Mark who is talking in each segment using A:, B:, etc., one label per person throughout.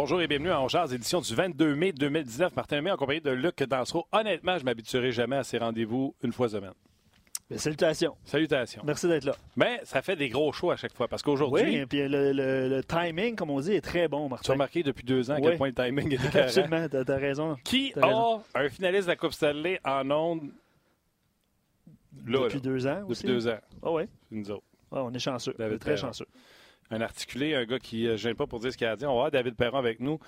A: Bonjour et bienvenue à Ongears, édition du 22 mai 2019. Martin May en compagnie de Luc Dansereau. Honnêtement, je m'habituerai jamais à ces rendez-vous une fois semaine.
B: Mais salutations.
A: Salutations.
B: Merci d'être là.
A: Mais ça fait des gros shows à chaque fois parce qu'aujourd'hui.
B: Oui, et puis le, le- le timing, comme on dit, est très bon,
A: Tu as
B: Martin.
A: remarqué depuis deux ans à quel
B: Oui.
A: point le timing est.
B: Absolument, t'as as raison.
A: Qui
B: raison.
A: a un finaliste de la Coupe Stanley en ondes? Là,
B: Depuis
A: là,
B: deux ans
A: depuis
B: aussi?
A: deux ans?
B: Ah ouais.
A: C'est nous autres.
B: Ah, on est chanceux. On est très chanceux.
A: Un articulé, un gars qui ne gêne pas pour dire ce qu'il a dire. On va avoir David Perron avec nous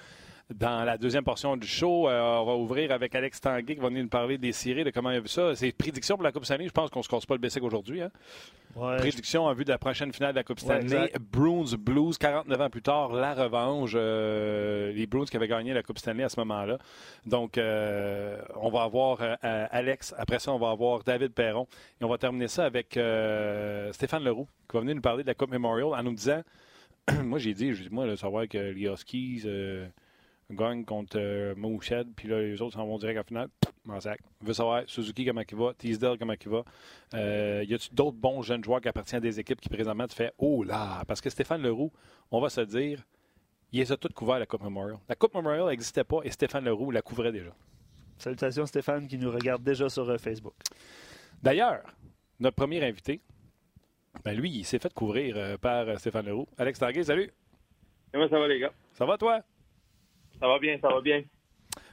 A: dans la deuxième portion du show. Euh, on va ouvrir avec Alex Tanguay qui va venir nous parler des séries, de comment il a vu ça. Ses prédictions pour la Coupe Stanley. Je pense qu'on ne se casse pas le Bessic aujourd'hui. Hein?
B: Ouais,
A: Prédiction en vue de la prochaine finale de la Coupe
B: Ouais,
A: Stanley.
B: exact.
A: Bruins Blues, 49 ans plus tard, la revanche. Euh, les Bruins qui avaient gagné la Coupe Stanley à ce moment-là. Donc, euh, on va avoir Alex. Après ça, on va avoir David Perron. Et on va terminer ça avec Stéphane Leroux qui va venir nous parler de la Coupe Memorial en nous disant Moi, j'ai dit, moi, là, savoir que les Huskies gagnent contre euh, puis là, les autres s'en vont direct en finale. Sac. Je veux savoir Suzuki comment il va, Teasdale comment il va. Euh, y a-t-il d'autres bons jeunes joueurs qui appartiennent à des équipes qui présentement te fait Oh là Parce que Stéphane Leroux, on va se dire, il les a toutes couvert la Coupe Memorial. La Coupe Memorial n'existait pas et Stéphane Leroux la couvrait déjà.
B: Salutations Stéphane qui nous regarde déjà sur euh, Facebook.
A: D'ailleurs, notre premier invité, ben lui, il s'est fait couvrir euh, par euh, Stéphane Leroux. Alex Tanguay, salut.
C: Comment ça va, les gars?
A: Ça va, toi?
C: Ça va bien, ça va bien.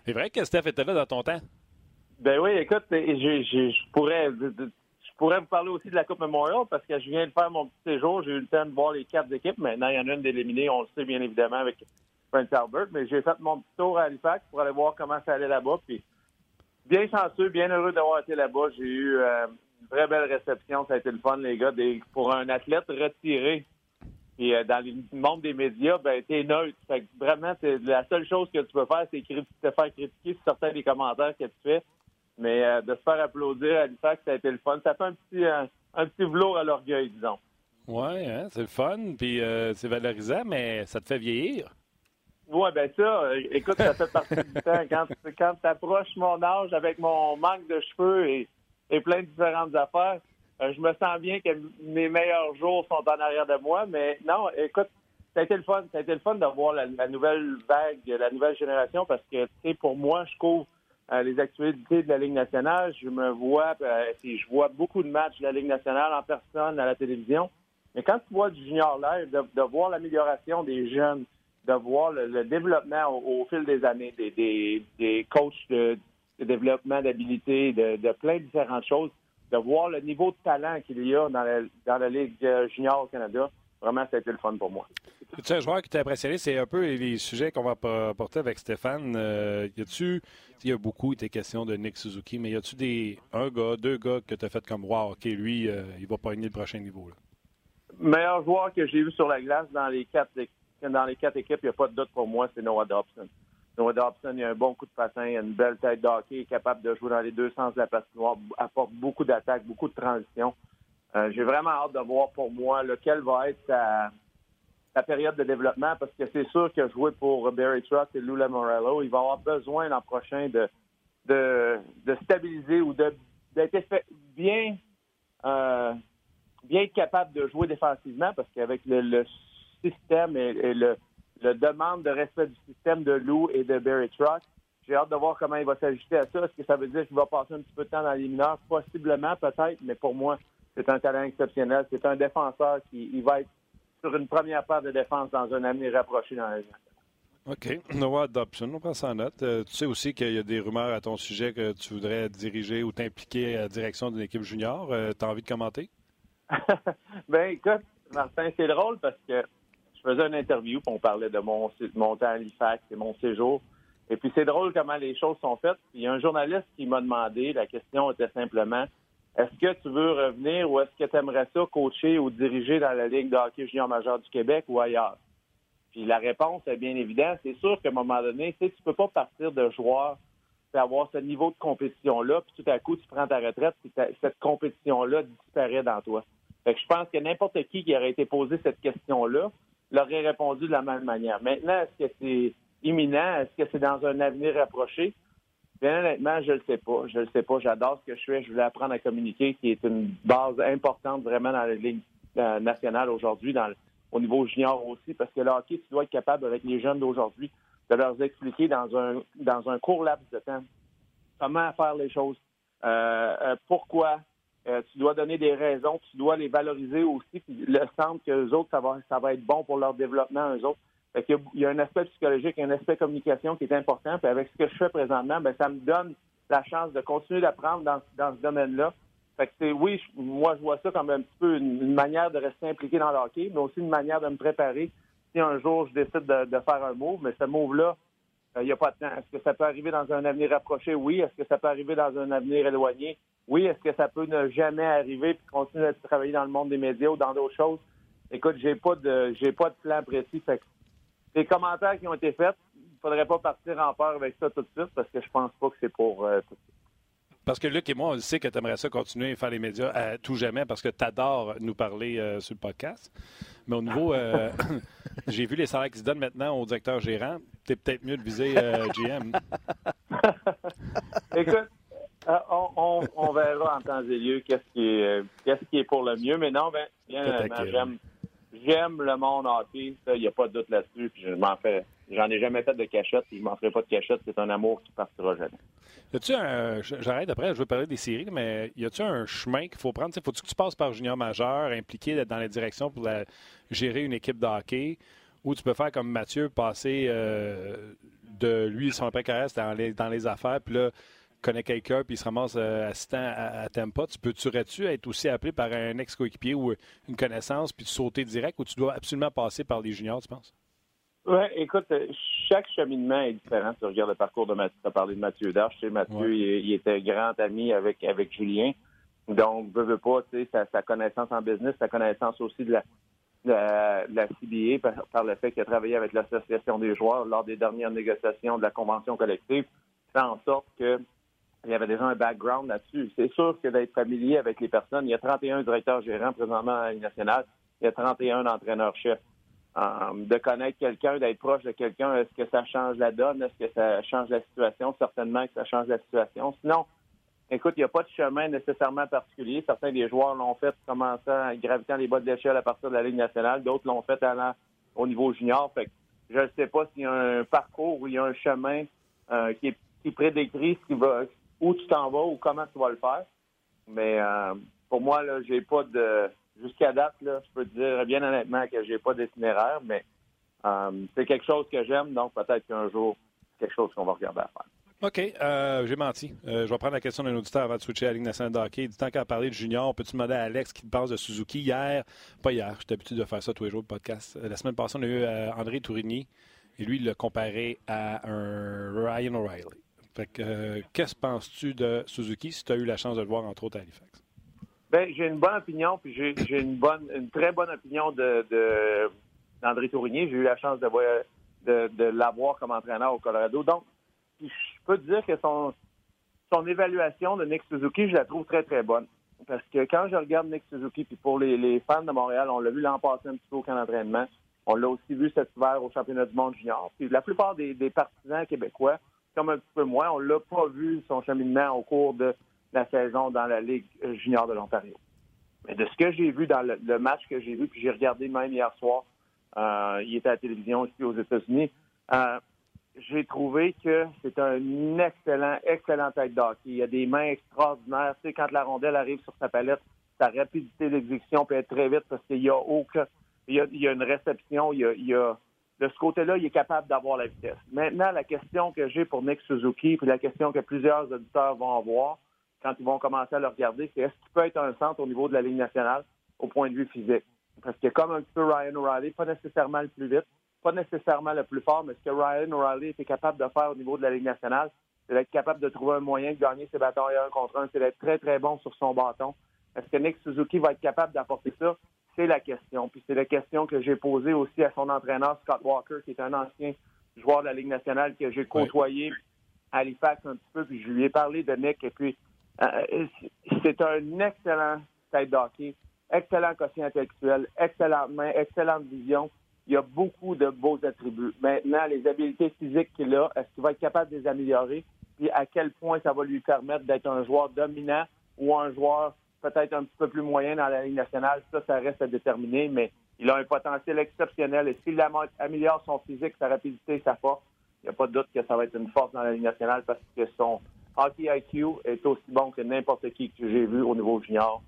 A: C'est vrai que Steph était là dans ton temps.
C: Ben oui, écoute, je, je- je pourrais je pourrais vous parler aussi de la Coupe Memorial parce que je viens de faire mon petit séjour. J'ai eu le temps de voir les quatre équipes. Maintenant, il y en a une d'éliminée, on le sait bien évidemment avec Prince Albert. Mais j'ai fait mon petit tour à Halifax pour aller voir comment ça allait là-bas. Puis bien chanceux, bien heureux d'avoir été là-bas. J'ai eu euh, une très belle réception. Ça a été le fun, les gars. Des- pour un athlète retiré, Et euh, dans le monde des médias, ben t'es neutre. Fait que vraiment, la seule chose que tu peux faire, c'est te faire critiquer sur certains des commentaires que tu fais. Mais euh, de se faire applaudir à Halifax, ça a été le fun. Ça fait un petit euh, un petit velours à l'orgueil, disons.
A: Ouais, hein, c'est le fun, puis euh, c'est valorisant, mais ça te fait vieillir.
C: Ouais, ben ça, écoute, ça fait partie du temps. Quand, quand tu approches mon âge avec mon manque de cheveux et, et plein de différentes affaires, je me sens bien que mes meilleurs jours sont en arrière de moi. Mais non, écoute, ça a été le fun. Ça a été le fun de voir la, nouvelle vague, la nouvelle génération, parce que, tu sais, pour moi, je couvre euh, les actualités de la Ligue nationale. Je me vois, euh, je vois beaucoup de matchs de la Ligue nationale en personne, à la télévision. Mais quand tu vois du junior live, de, voir l'amélioration des jeunes, de voir le, le développement au, au fil des années, des, des, des coachs de, développement d'habilité, de plein de différentes choses, de voir le niveau de talent qu'il y a dans la, dans la Ligue euh, junior au Canada, vraiment, ça a été le fun pour moi.
A: Tu un joueur qui t'a impressionné, c'est un peu les sujets qu'on va porter avec Stéphane. Euh, y a-tu, il y a beaucoup été question de Nick Suzuki, mais y a-tu des un gars, deux gars que t'as fait comme wow, ok, lui, euh, il va pogner le prochain niveau là?
C: meilleur joueur que j'ai vu sur la glace dans les quatre dans les quatre équipes, il n'y a pas de doute pour moi, c'est Noah Dobson. Noah Dobson, il a un bon coup de patin, il a une belle tête de hockey, il est capable de jouer dans les deux sens de la patinoire, apporte beaucoup d'attaques, beaucoup de transitions. Euh, j'ai vraiment hâte de voir pour moi lequel va être sa, période de développement parce que c'est sûr que jouer pour Barry Trotz et Lula Morello, il va avoir besoin l'an prochain de, de, de stabiliser ou d'être bien euh, bien capable de jouer défensivement parce qu'avec le, système et le, le demande de respect du système de Lou et de Barry Trotz, j'ai hâte de voir comment il va s'ajuster à ça. Est-ce que ça veut dire qu'il va passer un petit peu de temps dans les mineurs? Possiblement, peut-être, mais pour moi, c'est un talent exceptionnel. C'est un défenseur qui il va être sur une première paire de défense dans un avenir rapproché dans la.
A: OK. Noah Dobson, on prend ça en note. Euh, tu sais aussi qu'il y a des rumeurs à ton sujet que tu voudrais diriger ou t'impliquer à la direction d'une équipe junior. Euh, T'as envie de commenter?
C: ben écoute, Martin, c'est drôle parce que faisais une interview, puis on parlait de mon, temps à Halifax et mon séjour. Et puis c'est drôle comment les choses sont faites. Il y a un journaliste qui m'a demandé, la question était simplement est-ce que tu veux revenir ou est-ce que tu aimerais ça coacher ou diriger dans la Ligue de hockey junior majeur du Québec ou ailleurs? Puis la réponse est bien évidente. C'est sûr qu'à un moment donné, tu tu peux pas partir de joueur puis avoir ce niveau de compétition-là, puis tout à coup, tu prends ta retraite, puis cette compétition-là disparaît dans toi. Fait que je pense que n'importe qui qui aurait été posé cette question-là l'aurait répondu de la même manière. Maintenant, est-ce que c'est imminent? Est-ce que c'est dans un avenir rapproché? Bien honnêtement, je ne le sais pas. Je le sais pas. J'adore ce que je fais. Je voulais apprendre à communiquer, qui est une base importante vraiment dans la Ligue nationale aujourd'hui, dans, au niveau junior aussi, parce que le tu dois être capable, avec les jeunes d'aujourd'hui, de leur expliquer dans un, dans un court laps de temps comment faire les choses, euh, euh, pourquoi. Euh, tu dois donner des raisons, tu dois les valoriser aussi, puis le centre que les autres, ça va, ça va être bon pour leur développement, eux autres. Qu'il y, a un aspect psychologique, un aspect communication qui est important. Puis avec ce que je fais présentement, ben ça me donne la chance de continuer d'apprendre dans, ce domaine-là. Fait que c'est oui, moi je vois ça comme un petit peu une, manière de rester impliqué dans le mais aussi une manière de me préparer si un jour je décide de, faire un move. Mais ce move-là, il euh, n'y a pas de temps. Est-ce que ça peut arriver dans un avenir rapproché? Oui. Est-ce que ça peut arriver dans un avenir éloigné? Oui. Est-ce que ça peut ne jamais arriver puis continuer à travailler dans le monde des médias ou dans d'autres choses? Écoute, j'ai pas de j'ai pas de plan précis. Fait que les commentaires qui ont été faits, il faudrait pas partir en peur avec ça tout de suite parce que je pense pas que c'est pour euh, tout de suite.
A: Parce que Luc et moi, on sait que tu aimerais ça continuer à faire les médias à tout jamais parce que tu adores nous parler euh, sur le podcast. Mais au niveau, euh, j'ai vu les salaires qui se donnent maintenant au directeur gérant. Tu es peut-être mieux de viser GM.
C: Écoute, on, verra en temps et lieu qu'est-ce qui, est, qu'est-ce qui est pour le mieux. Mais non, ben, bien, j'aime j'aime le monde hockey, il n'y a pas de doute là-dessus. je m'en fais. J'en ai jamais fait de cachette, puis je m'en ferai pas de cachette. C'est un amour qui partira jamais.
A: Y a-tu un. J'arrête après, je veux parler des séries, mais y a-tu un chemin qu'il faut prendre? faut que tu passes par junior majeur, impliqué dans la direction pour gérer une équipe de hockey, ou tu peux faire comme Mathieu, passer euh, de lui, son après-carrière, dans les, dans les affaires, puis là, connaît quelqu'un puis il se ramasse euh, assistant à, à Tampa, tu peux-tu être aussi appelé par un ex-coéquipier ou une connaissance puis tu sauter direct ou tu dois absolument passer par les juniors, tu penses?
C: Oui, écoute, chaque cheminement est différent. Tu regardes le parcours de Mathieu. Tu as parlé de Mathieu Darche. Tu sais, Mathieu, il, était grand ami avec, avec Julien. Donc, veut, veut pas, tu sais, sa, connaissance en business, sa connaissance aussi de la, de la, CBA par, par, le fait qu'il a travaillé avec l'Association des joueurs lors des dernières négociations de la convention collective, fait en sorte que il y avait déjà un background là-dessus. C'est sûr que d'être familier avec les personnes, il y a 31 directeurs gérants présentement à la nationale, il y a 31 entraîneurs-chefs. Euh, de connaître quelqu'un, d'être proche de quelqu'un, est-ce que ça change la donne? Est-ce que ça change la situation? Certainement que ça change la situation. Sinon, écoute, il n'y a pas de chemin nécessairement particulier. Certains des joueurs l'ont fait commençant, gravitant les bas de l'échelle à partir de la Ligue nationale. D'autres l'ont fait allant au niveau junior. Fait que je ne sais pas s'il y a un parcours ou il y a un chemin euh, qui, est, qui prédécrit ce qui va, où tu t'en vas ou comment tu vas le faire. Mais euh, pour moi, là, j'ai pas de. Jusqu'à date, là, je peux te dire bien honnêtement que j'ai pas d'itinéraire, mais euh, c'est quelque chose que j'aime, donc peut-être qu'un jour, quelque chose qu'on va regarder à faire.
A: OK, euh, j'ai menti. je vais prendre la question d'un auditeur avant de switcher à la Ligue nationale de hockey. Du temps qu'à parler de junior, peux-tu demander à Alex qui pense de Suzuki hier? Pas hier, j'étais habitué de faire ça tous les jours, le podcast. La semaine passée, on a eu André Tourigny et lui, il l'a comparé à un Ryan O'Reilly. Euh, qu'est-ce que penses-tu de Suzuki si tu as eu la chance de le voir, entre autres, à Halifax?
C: Ben, j'ai une bonne opinion, puis j'ai, une bonne, une très bonne opinion de, d'André Tourigny. J'ai eu la chance de, de, l'avoir comme entraîneur au Colorado. Donc, je peux te dire que son, son évaluation de Nick Suzuki, je la trouve très, très bonne. Parce que quand je regarde Nick Suzuki, puis pour les, fans de Montréal, on l'a vu l'an passé un petit peu au camp d'entraînement. On l'a aussi vu cet hiver au championnat du monde junior. Puis la plupart des partisans québécois comme un petit peu moins. On l'a pas vu son cheminement au cours de la saison dans la Ligue junior de l'Ontario. Mais de ce que j'ai vu dans le, match que j'ai vu, puis j'ai regardé même hier soir, euh, il était à la télévision ici aux États-Unis, euh, j'ai trouvé que c'est un excellent, excellent tête d'hockey. Il a des mains extraordinaires. Tu sais, quand la rondelle arrive sur sa palette, sa rapidité d'exécution peut être très vite parce qu'il y a aucun, il y a, une réception, il y a de ce côté-là, il est capable d'avoir la vitesse. Maintenant, la question que j'ai pour Nick Suzuki, puis la question que plusieurs auditeurs vont avoir quand ils vont commencer à le regarder, c'est est-ce qu'il peut être un centre au niveau de la Ligue nationale au point de vue physique? Parce que comme un petit peu Ryan O'Reilly, pas nécessairement le plus vite, pas nécessairement le plus fort, mais ce que Ryan O'Reilly était capable de faire au niveau de la Ligue nationale, c'est d'être capable de trouver un moyen de gagner ses bâtons un contre un, c'est d'être très, très bon sur son bâton. Est-ce que Nick Suzuki va être capable d'apporter ça? C'est la question. Puis c'est la question que j'ai posée aussi à son entraîneur, Scott Walker, qui est un ancien joueur de la Ligue nationale que j'ai côtoyé à Halifax un petit peu, puis je lui ai parlé de Nick. Et puis, euh, c'est un excellent tête d'hockey, excellent quotient intellectuel, excellente main, excellente vision. Il y a beaucoup de beaux attributs. Maintenant, les habiletés physiques qu'il a, est-ce qu'il va être capable de les améliorer? Puis à quel point ça va lui permettre d'être un joueur dominant ou un joueur peut-être un petit peu plus moyen dans la Ligue nationale. Ça, ça reste à déterminer, mais Il a un potentiel exceptionnel et s'il améliore son physique, sa rapidité, sa force, il n'y a pas de doute que ça va être une force dans la Ligue nationale parce que son hockey IQ est aussi bon que n'importe qui que j'ai vu au niveau junior.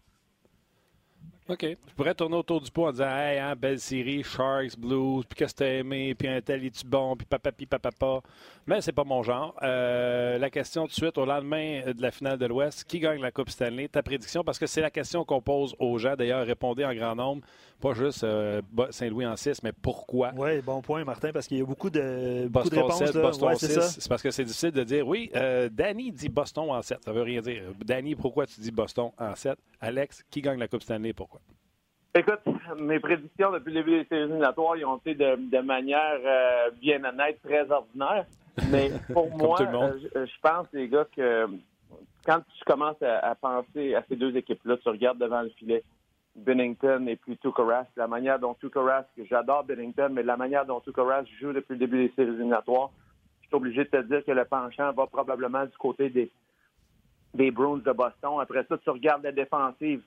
A: OK. Je pourrais tourner autour du pot en disant Hey, hein, belle série, Sharks, Blues, puis qu'est-ce que t'as aimé, puis un tel est-tu bon, puis papa, puis papa, papa. Mais c'est pas mon genre. Euh, la question tout de suite, au lendemain de la finale de l'Ouest, qui gagne la Coupe Stanley? Ta prédiction, parce que c'est la question qu'on pose aux gens. D'ailleurs, répondez en grand nombre. Pas juste euh, Saint-Louis en 6, mais pourquoi?
B: Oui, bon point, Martin, parce qu'il y a beaucoup de,
A: beaucoup
B: de réponses. 7,
A: Boston 6. C'est parce que c'est difficile de dire oui. Euh, Danny dit Boston en 7. Ça veut rien dire. Danny, pourquoi tu dis Boston en 7 Alex, qui gagne la Coupe Stanley Pourquoi?
C: Écoute, mes prédictions depuis le début des séries éliminatoires, ils ont été de, manière euh, bien honnête, très ordinaire. Mais pour moi, euh, je, pense, les gars, que quand tu commences à, penser à ces deux équipes-là, tu regardes devant le filet Bennington et puis Tuukka la manière dont que j'adore Bennington, mais la manière dont Tuukka joue depuis le début des séries éliminatoires, je suis obligé de te dire que le penchant va probablement du côté des, des Bruins de Boston. Après ça, tu regardes la défensive.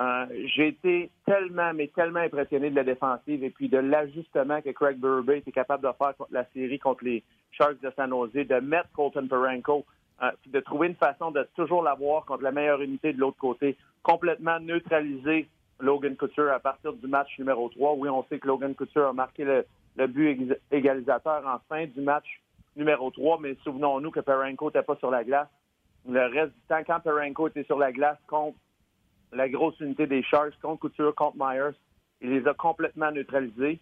C: Euh, j'ai été tellement, mais tellement impressionné de la défensive et puis de l'ajustement que Craig Berube était capable de faire contre la série contre les Sharks de San Jose, de mettre Colton Perenko, euh, puis de trouver une façon de toujours l'avoir contre la meilleure unité de l'autre côté, complètement neutraliser Logan Couture à partir du match numéro 3. Oui, on sait que Logan Couture a marqué le, le but égalisateur en fin du match numéro 3, mais souvenons-nous que Perenko n'était pas sur la glace. Le reste du temps, quand Perenko était sur la glace contre la grosse unité des Sharks contre Couture, contre Myers. Il les a complètement neutralisés.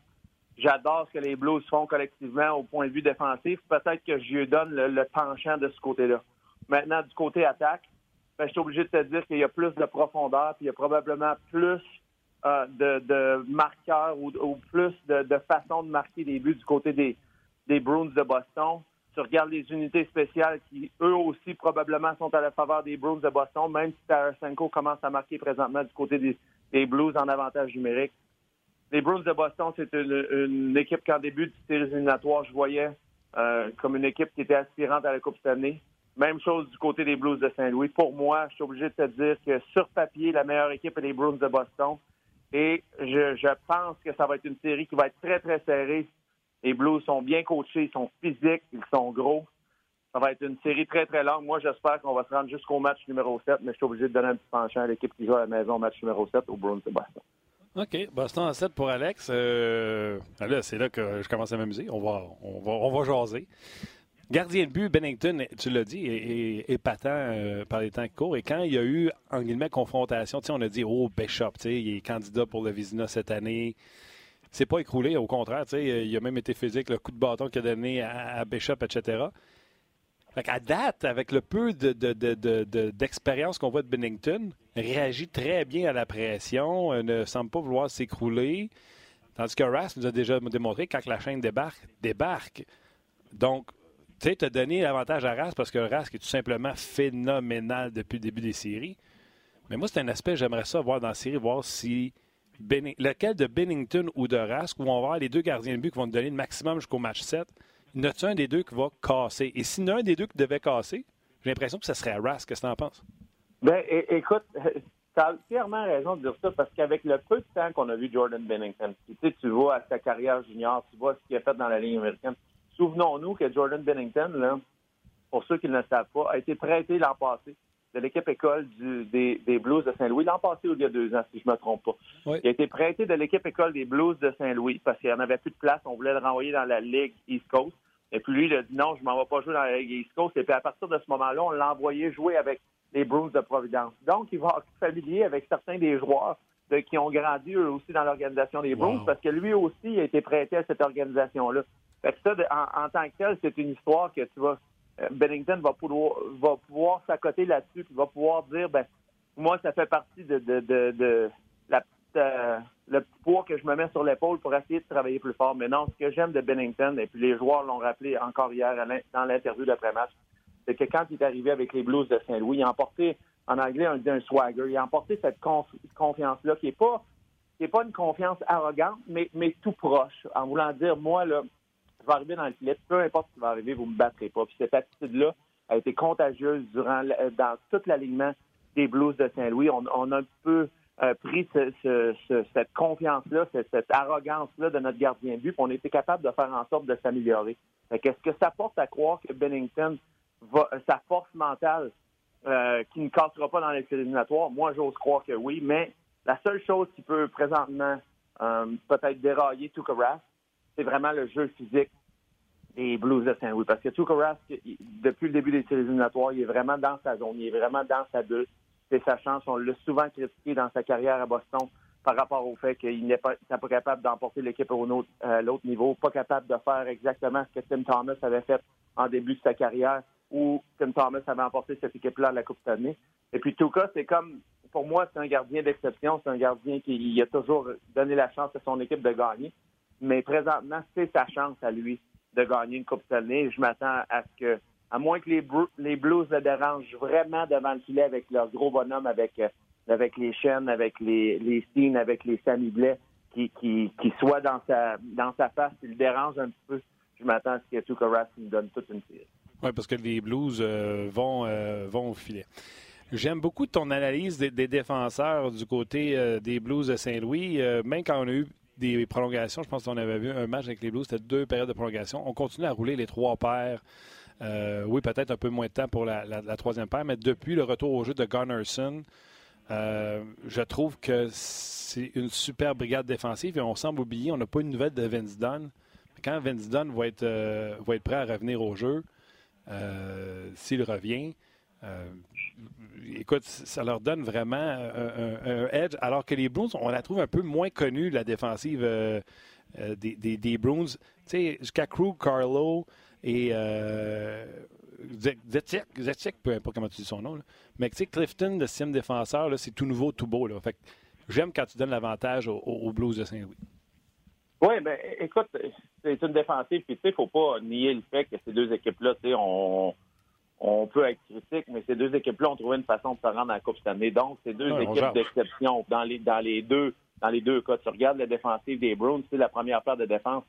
C: J'adore ce que les Blues font collectivement au point de vue défensif. Peut-être que je lui donne le, penchant de ce côté-là. Maintenant, du côté attaque, ben, je suis obligé de te dire qu'il y a plus de profondeur, puis il y a probablement plus euh, de, marqueurs ou, plus de, façons de marquer des buts du côté des, des Bruins de Boston. Tu regardes les unités spéciales qui, eux aussi, probablement sont à la faveur des Bruins de Boston, même si Tarasenko commence à marquer présentement du côté des, Blues en avantage numérique. Les Bruins de Boston, c'est une, équipe qu'en début de séries éliminatoires, je voyais euh, comme une équipe qui était aspirante à la Coupe cette année. Même chose du côté des Blues de Saint-Louis. Pour moi, je suis obligé de te dire que sur papier, la meilleure équipe est les Bruins de Boston. Et je, pense que ça va être une série qui va être très, très serrée les Blues sont bien coachés, ils sont physiques, ils sont gros. Ça va être une série très, très longue. Moi, j'espère qu'on va se rendre jusqu'au match numéro 7, mais je suis obligé de donner un petit penchant à l'équipe qui joue à la maison, match numéro 7, au Bruins de Boston.
A: OK. Boston en 7 pour Alex. Euh, là, c'est là que je commence à m'amuser. On va, on, va, on va jaser. Gardien de but, Bennington, tu l'as dit, est, épatant euh, par les temps qui courent. Et quand il y a eu, en guillemets, confrontation, on a dit, oh, Bishop, il est candidat pour le Vizina cette année c'est pas écroulé, au contraire. Il a même été physique, le coup de bâton qu'il a donné à, Bishop, etc. à date, avec le peu d'expérience qu'on voit de Bennington, réagit très bien à la pression, euh, ne semble pas vouloir s'écrouler. Tandis que Rask nous a déjà démontré que quand la chaîne débarque, débarque. Donc, tu sais, tu as donné l'avantage à Rask parce que Rask est tout simplement phénoménal depuis le début des séries. Mais moi, c'est un aspect, j'aimerais ça voir dans la série, voir si lequel de Bennington ou de Rask, où on va avoir les deux gardiens de but qui vont nous donner le maximum jusqu'au match 7, y en a un des deux qui va casser? Et a un des deux qui devait casser, j'ai l'impression que ce serait Rask. Qu'est-ce que tu en penses?
C: Ben, écoute, tu as clairement raison de dire ça parce qu'avec le peu de temps qu'on a vu Jordan Bennington, tu, sais, tu vois sa carrière junior, tu vois ce qu'il a fait dans la ligne américaine. Souvenons-nous que Jordan Bennington, là, pour ceux qui ne le savent pas, a été prêté l'an passé de l'équipe école des, Blues de Saint-Louis l'an passé ou il y a deux ans, si je ne me trompe pas. Il a été prêté de l'équipe école des Blues de Saint-Louis parce qu'il n'y en avait plus de place. On voulait le renvoyer dans la Ligue East Coast. Et puis lui, il a dit non, je ne m'en vais pas jouer dans la Ligue East Coast. Et puis à partir de ce moment-là, on l'a envoyé jouer avec les Bruins de Providence. Donc, il va être familier avec certains des joueurs qui ont grandi eux aussi dans l'organisation des Bruins parce que lui aussi a été prêté à cette organisation-là. Fait que ça, en, tant que tel, c'est une histoire que tu vas euh, Bennington va pouvoir, va pouvoir s'accoter là-dessus, puis va pouvoir dire, ben, moi, ça fait partie de, de, de, la, euh, le poids que je me mets sur l'épaule pour essayer de travailler plus fort. Mais non, ce que j'aime de Bennington, et puis les joueurs l'ont rappelé encore hier dans l'interview d'après-match, c'est que quand il est arrivé avec les Blues de Saint-Louis, il a emporté, en anglais, on dit un swagger, il a emporté cette confiance-là, qui n'est pas, qui pas une confiance arrogante, mais, mais tout proche, en voulant dire, moi, là, je vais arriver dans le filet, peu importe ce qui va arriver, vous ne me battrez pas. Puis cette attitude-là a été contagieuse durant dans tout l'alignement des Blues de Saint-Louis. On, a un peu pris cette confiance-là, cette, arrogance-là de notre gardien but, on était capable de faire en sorte de s'améliorer. Qu'est-ce que ça porte à croire que Bennington, va, sa force mentale, euh, qui ne cassera pas dans les éliminatoires? Moi, j'ose croire que oui, mais la seule chose qui peut présentement euh, peut-être dérailler Tuka c'est vraiment le jeu physique des Blues de Saint-Louis. Parce que Tuka depuis le début des éliminatoires, il est vraiment dans sa zone, il est vraiment dans sa bulle c'est sa chance. On l'a souvent critiqué dans sa carrière à Boston par rapport au fait qu'il n'est pas, pas capable d'emporter l'équipe à l'autre niveau, pas capable de faire exactement ce que Tim Thomas avait fait en début de sa carrière, où Tim Thomas avait emporté cette équipe-là à la Coupe d'année. Et puis, tout cas, c'est comme, pour moi, c'est un gardien d'exception. C'est un gardien qui a toujours donné la chance à son équipe de gagner. Mais présentement, c'est sa chance à lui de gagner une Coupe d'année. Je m'attends à ce que à moins que les, les Blues le dérangent vraiment devant le filet avec leur gros bonhomme, avec, euh, avec les chaînes, avec les, les Steen, avec les Sammy Blais, qui, qui, qui soit dans sa, dans sa face, il le dérange un petit peu. Je m'attends à ce que Tuka Rask lui donne toute une tire.
A: Oui, parce que les Blues euh, vont, euh, vont au filet. J'aime beaucoup ton analyse des, défenseurs du côté des Blues de Saint-Louis. même quand on a eu des prolongations, je pense qu'on avait vu un match avec les Blues, c'était deux périodes de prolongation. On continue à rouler les trois paires euh, oui, peut-être un peu moins de temps pour la, troisième paire, mais depuis le retour au jeu de Gunnarsson, euh, je trouve que c'est une super brigade défensive et on semble oublier, on n'a pas une nouvelle de Vince Dunn. Quand Vince Dunn va être, euh, va être prêt à revenir au jeu, s'il revient, écoute, ça leur donne vraiment un, edge, alors que les Bruins, on la trouve un peu moins connue, la défensive des, des, des, Bruins. Tu sais, jusqu'à Crew, Carlo, et euh, Zetik, peu importe comment tu dis son nom, mais tu sais, Clifton, le sixième défenseur, c'est tout nouveau, tout beau. Là. Fait j'aime quand tu donnes l'avantage aux, Blues de Saint-Louis.
C: Oui, ben écoute, c'est une défensive, puis tu sais, faut pas nier le fait que ces deux équipes-là, tu sais, on, on peut être critique, mais ces deux équipes-là ont trouvé une façon de se rendre à la Coupe cette année. Donc, c'est deux équipes d'exception dans les, dans les deux dans les deux cas. Tu regardes la défensive des Bruins, c'est la première paire de défense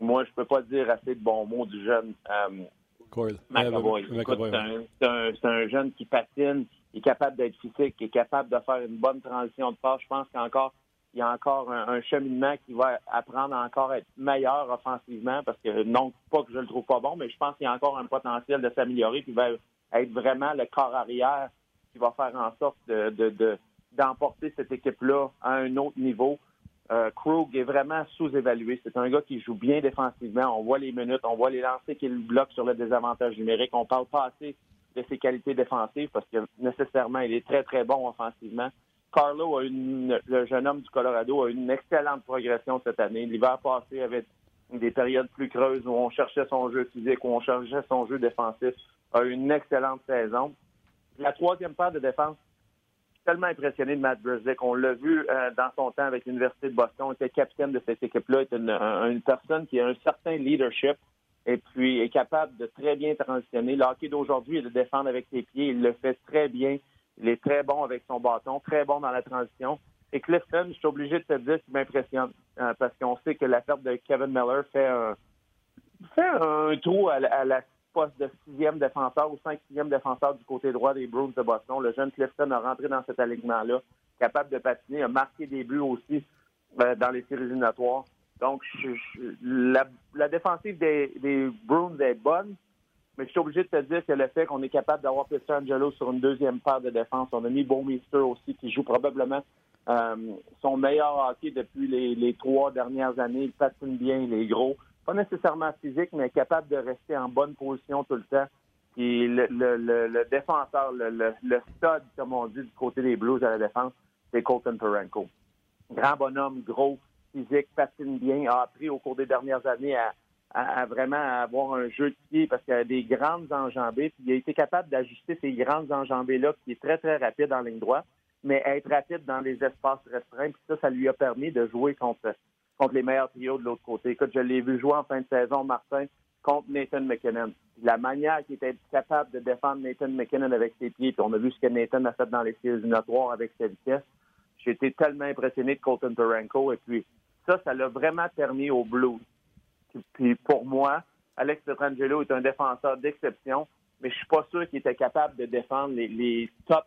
C: moi, je peux pas dire assez de bons mots du jeune euh, McAvoy. C'est un, jeune qui patine, il est capable d'être physique, qui est capable de faire une bonne transition de passe. Je pense qu'encore, il y a encore un, cheminement qui va apprendre à encore être meilleur offensivement parce que non pas que je le trouve pas bon, mais je pense qu'il y a encore un potentiel de s'améliorer puis va être vraiment le corps arrière qui va faire en sorte de d'emporter cette équipe-là à un autre niveau. Euh, Krug est vraiment sous-évalué. C'est un gars qui joue bien défensivement. On voit les minutes, on voit les lancers qu'il bloque sur le désavantage numérique. On parle pas assez de ses qualités défensives parce que nécessairement, il est très, très bon offensivement. Carlo, le jeune homme du Colorado, a une excellente progression cette année. L'hiver passé avait des périodes plus creuses où on cherchait son jeu physique, où on cherchait son jeu défensif. A eu une excellente saison. La troisième paire de défense, tellement impressionné de Matt Brzezik. On l'a vu euh, dans son temps avec l'Université de Boston. Il était capitaine de cette équipe-là. Il est une, personne qui a un certain leadership et puis est capable de très bien transitionner. Le hockey d'aujourd'hui est de défendre avec ses pieds. Il le fait très bien. Il est très bon avec son bâton, très bon dans la transition. Et Clifton, je suis obligé de te dire qu'il m'impressionne euh, parce qu'on sait que la perte de Kevin Miller fait un, fait un trou à la poste de sixième défenseur ou cinq sixième défenseur du côté droit des Bruins de Boston. Le jeune Clifton a rentré dans cet alignement-là, capable de patiner, a marqué des buts aussi euh, dans les séries éliminatoires. Donc, la, défensive des, des, Bruins est bonne, mais je suis obligé de te dire que le fait qu'on est capable d'avoir Angelo sur une deuxième paire de défense, on a mis Bowmeister aussi, qui joue probablement euh, son meilleur hockey depuis les, trois dernières années. Il patine bien, il est gros pas nécessairement physique, mais capable de rester en bonne position tout le temps. Puis le, le, défenseur, le, le, stud, comme on dit, du côté des Blues à la défense, c'est Colton Perenko. Grand bonhomme, gros, physique, patine bien, a appris au cours des dernières années à, vraiment avoir un jeu de pied parce qu'il a des grandes enjambées. Puis il a été capable d'ajuster ces grandes enjambées-là, qui est très, très rapide en ligne droite, mais être rapide dans les espaces restreints. Puis ça, ça lui a permis de jouer contre contre les meilleurs trios de l'autre côté. Écoute, je l'ai vu jouer en fin de saison, Martin, contre Nathan McKinnon. La manière qu'il était capable de défendre Nathan McKinnon avec ses pieds, puis on a vu ce que Nathan a fait dans les séries éliminatoires avec sa vitesse. J'ai été tellement impressionné de Colton Perenko. Et puis, ça, ça l'a vraiment permis au Blues. Puis, pour moi, Alex Petrangelo est un défenseur d'exception, mais je suis pas sûr qu'il était capable de défendre les, les top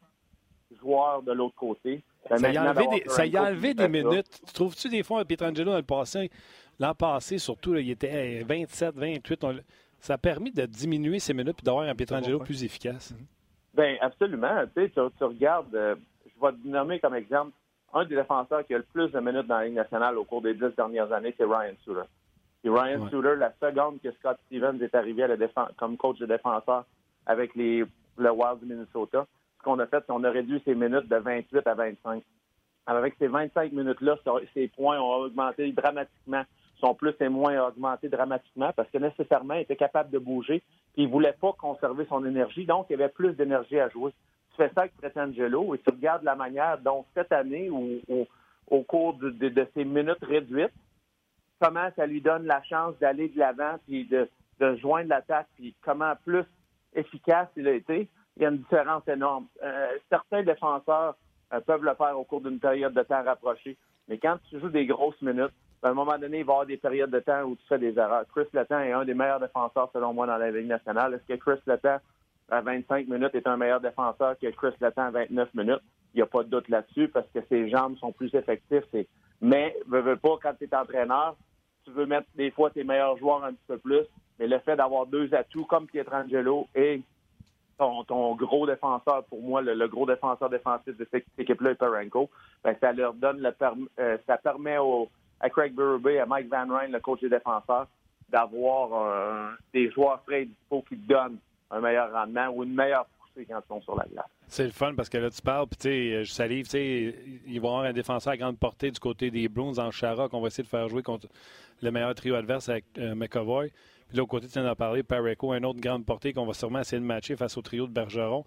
C: joueurs de l'autre côté.
A: Ça, y a enlevé des, ça y a enlevé des minutes. Tu trouves-tu des fois, Pietrangelo, dans le passé, l'an passé, surtout, il était 27, 28. ça a permis de diminuer ces minutes et d'avoir un Pietrangelo plus efficace.
C: Bien, absolument. Tu, sais, tu, regardes, euh, je vais te nommer comme exemple, un des défenseurs qui a le plus de minutes dans la Ligue nationale au cours des dix dernières années, c'est Ryan Suter. Et Ryan Suter, la seconde que Scott Stevens est arrivé à la comme coach de défenseur avec les, le Wild du Minnesota, ce qu'on a fait, c'est qu'on a réduit ses minutes de 28 à 25. avec ces 25 minutes-là, ses points ont augmenté dramatiquement. Son plus et moins ont augmenté dramatiquement parce que nécessairement, il était capable de bouger. Puis il ne voulait pas conserver son énergie, donc il avait plus d'énergie à jouer. Tu fais ça avec Pretangelo et tu regardes la manière dont cette année, ou, au cours de, de, ces minutes réduites, comment ça lui donne la chance d'aller de l'avant puis de, de joindre l'attaque, puis comment plus efficace il a été il y a une différence énorme. Euh, certains défenseurs euh, peuvent le faire au cours d'une période de temps rapprochée, mais quand tu joues des grosses minutes, à un moment donné, il va y avoir des périodes de temps où tu fais des erreurs. Chris Letang est un des meilleurs défenseurs, selon moi, dans la Ligue nationale. Est-ce que Chris Letang, à 25 minutes, est un meilleur défenseur que Chris Letang à 29 minutes? Il n'y a pas de doute là-dessus parce que ses jambes sont plus effectives. Mais, veux, veux pas, quand tu es entraîneur, tu veux mettre des fois tes meilleurs joueurs un petit peu plus, mais le fait d'avoir deux atouts comme Pietrangelo et ton, gros défenseur, pour moi, le, gros défenseur défensif de cette équipe-là est Parenko, ben, ça leur donne le euh, ça permet à Craig Berube, à Mike Van Ryn, le coach des défenseurs, d'avoir des joueurs frais et dispo qui donnent un meilleur rendement ou une meilleure quand ils sont sur la.
A: C'est le fun parce que là, tu parles, puis tu sais, je salive, tu sais, il va y avoir un défenseur à grande portée du côté des Bruins en Chara qu'on va essayer de faire jouer contre le meilleur trio adverse avec euh, McAvoy. Puis l'autre côté, tu viens d'en parler, Pareco, un autre grande portée qu'on va sûrement essayer de matcher face au trio de Bergeron.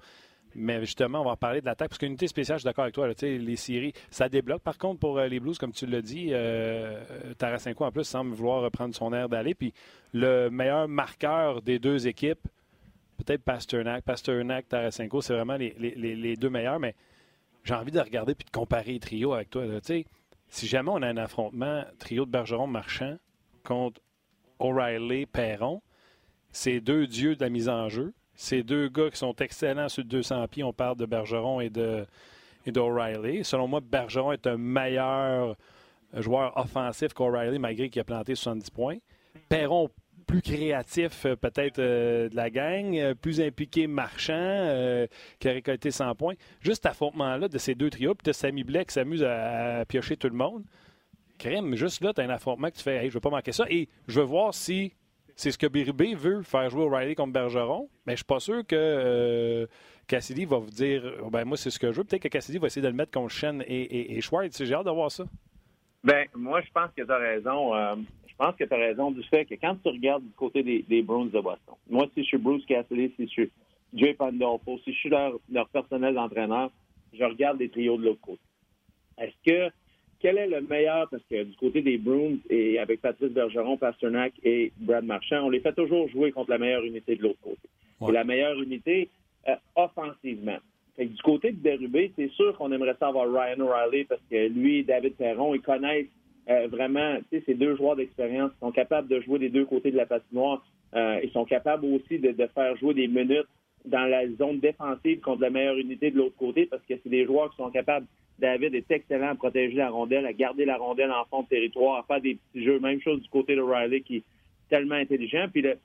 A: Mais justement, on va parler de l'attaque, parce qu'unité spéciale, je suis d'accord avec toi, les séries, ça débloque par contre pour euh, les Blues, comme tu l'as dit. Euh, Tarasenko, en plus, semble vouloir reprendre son air d'aller. Puis le meilleur marqueur des deux équipes, peut-être Pasternak. Pasternak, Tarasenko, c'est vraiment les, deux meilleurs, mais j'ai envie de regarder puis de comparer les trios avec toi. Si jamais on a un affrontement trio de Bergeron-Marchand contre O'Reilly-Perron, c'est deux dieux de la mise en jeu. Ces deux gars qui sont excellents sur 200 pieds. On parle de Bergeron et de et d'O'Reilly. Selon moi, Bergeron est un meilleur joueur offensif qu'O'Reilly, malgré qu'il a planté 70 points. Perron, plus créatif euh, peut-être euh, de la gang, euh, plus impliqué marchand, qui a récolté 100 points. Juste affrontement-là de ces deux trios, puis de Samy Blais qui s'amuse à, piocher tout le monde crème, juste là, tu as un affrontement que tu fais, hey, je veux pas manquer ça. Et je veux voir si c'est ce que Birubé veut, faire jouer O'Reilly contre Bergeron. Mais je suis pas sûr que Cassidy va vous dire, oh, ben moi, c'est ce que je veux. Peut-être que Cassidy va essayer de le mettre contre Shen et, Schwartz. J'ai hâte de voir ça.
C: Ben, moi, je pense que tu as raison. Je pense que tu as raison du fait que quand tu regardes du côté des, des Bruins de Boston, moi, si je suis Bruce Cassidy, si je suis Jay Pandolfo, si je suis leur, leur personnel d'entraîneur, je regarde les trios de l'autre côté. Est-ce que quel est le meilleur, parce que du côté des Bruins et avec Patrice Bergeron, Pasternak et Brad Marchand, on les fait toujours jouer contre la meilleure unité de l'autre côté. Et la meilleure unité euh, offensivement. du côté de Berube, c'est sûr qu'on aimerait savoir Ryan O'Reilly parce que lui et David Perron, ils connaissent euh, vraiment, tu sais, ces deux joueurs d'expérience sont capables de jouer des deux côtés de la patinoire. Euh, ils sont capables aussi de, de, faire jouer des minutes dans la zone défensive contre la meilleure unité de l'autre côté parce que c'est des joueurs qui sont capables David est excellent à protéger la rondelle, à garder la rondelle en fond de territoire, à faire des petits jeux. Même chose du côté de Riley qui est tellement intelligent. Puis le,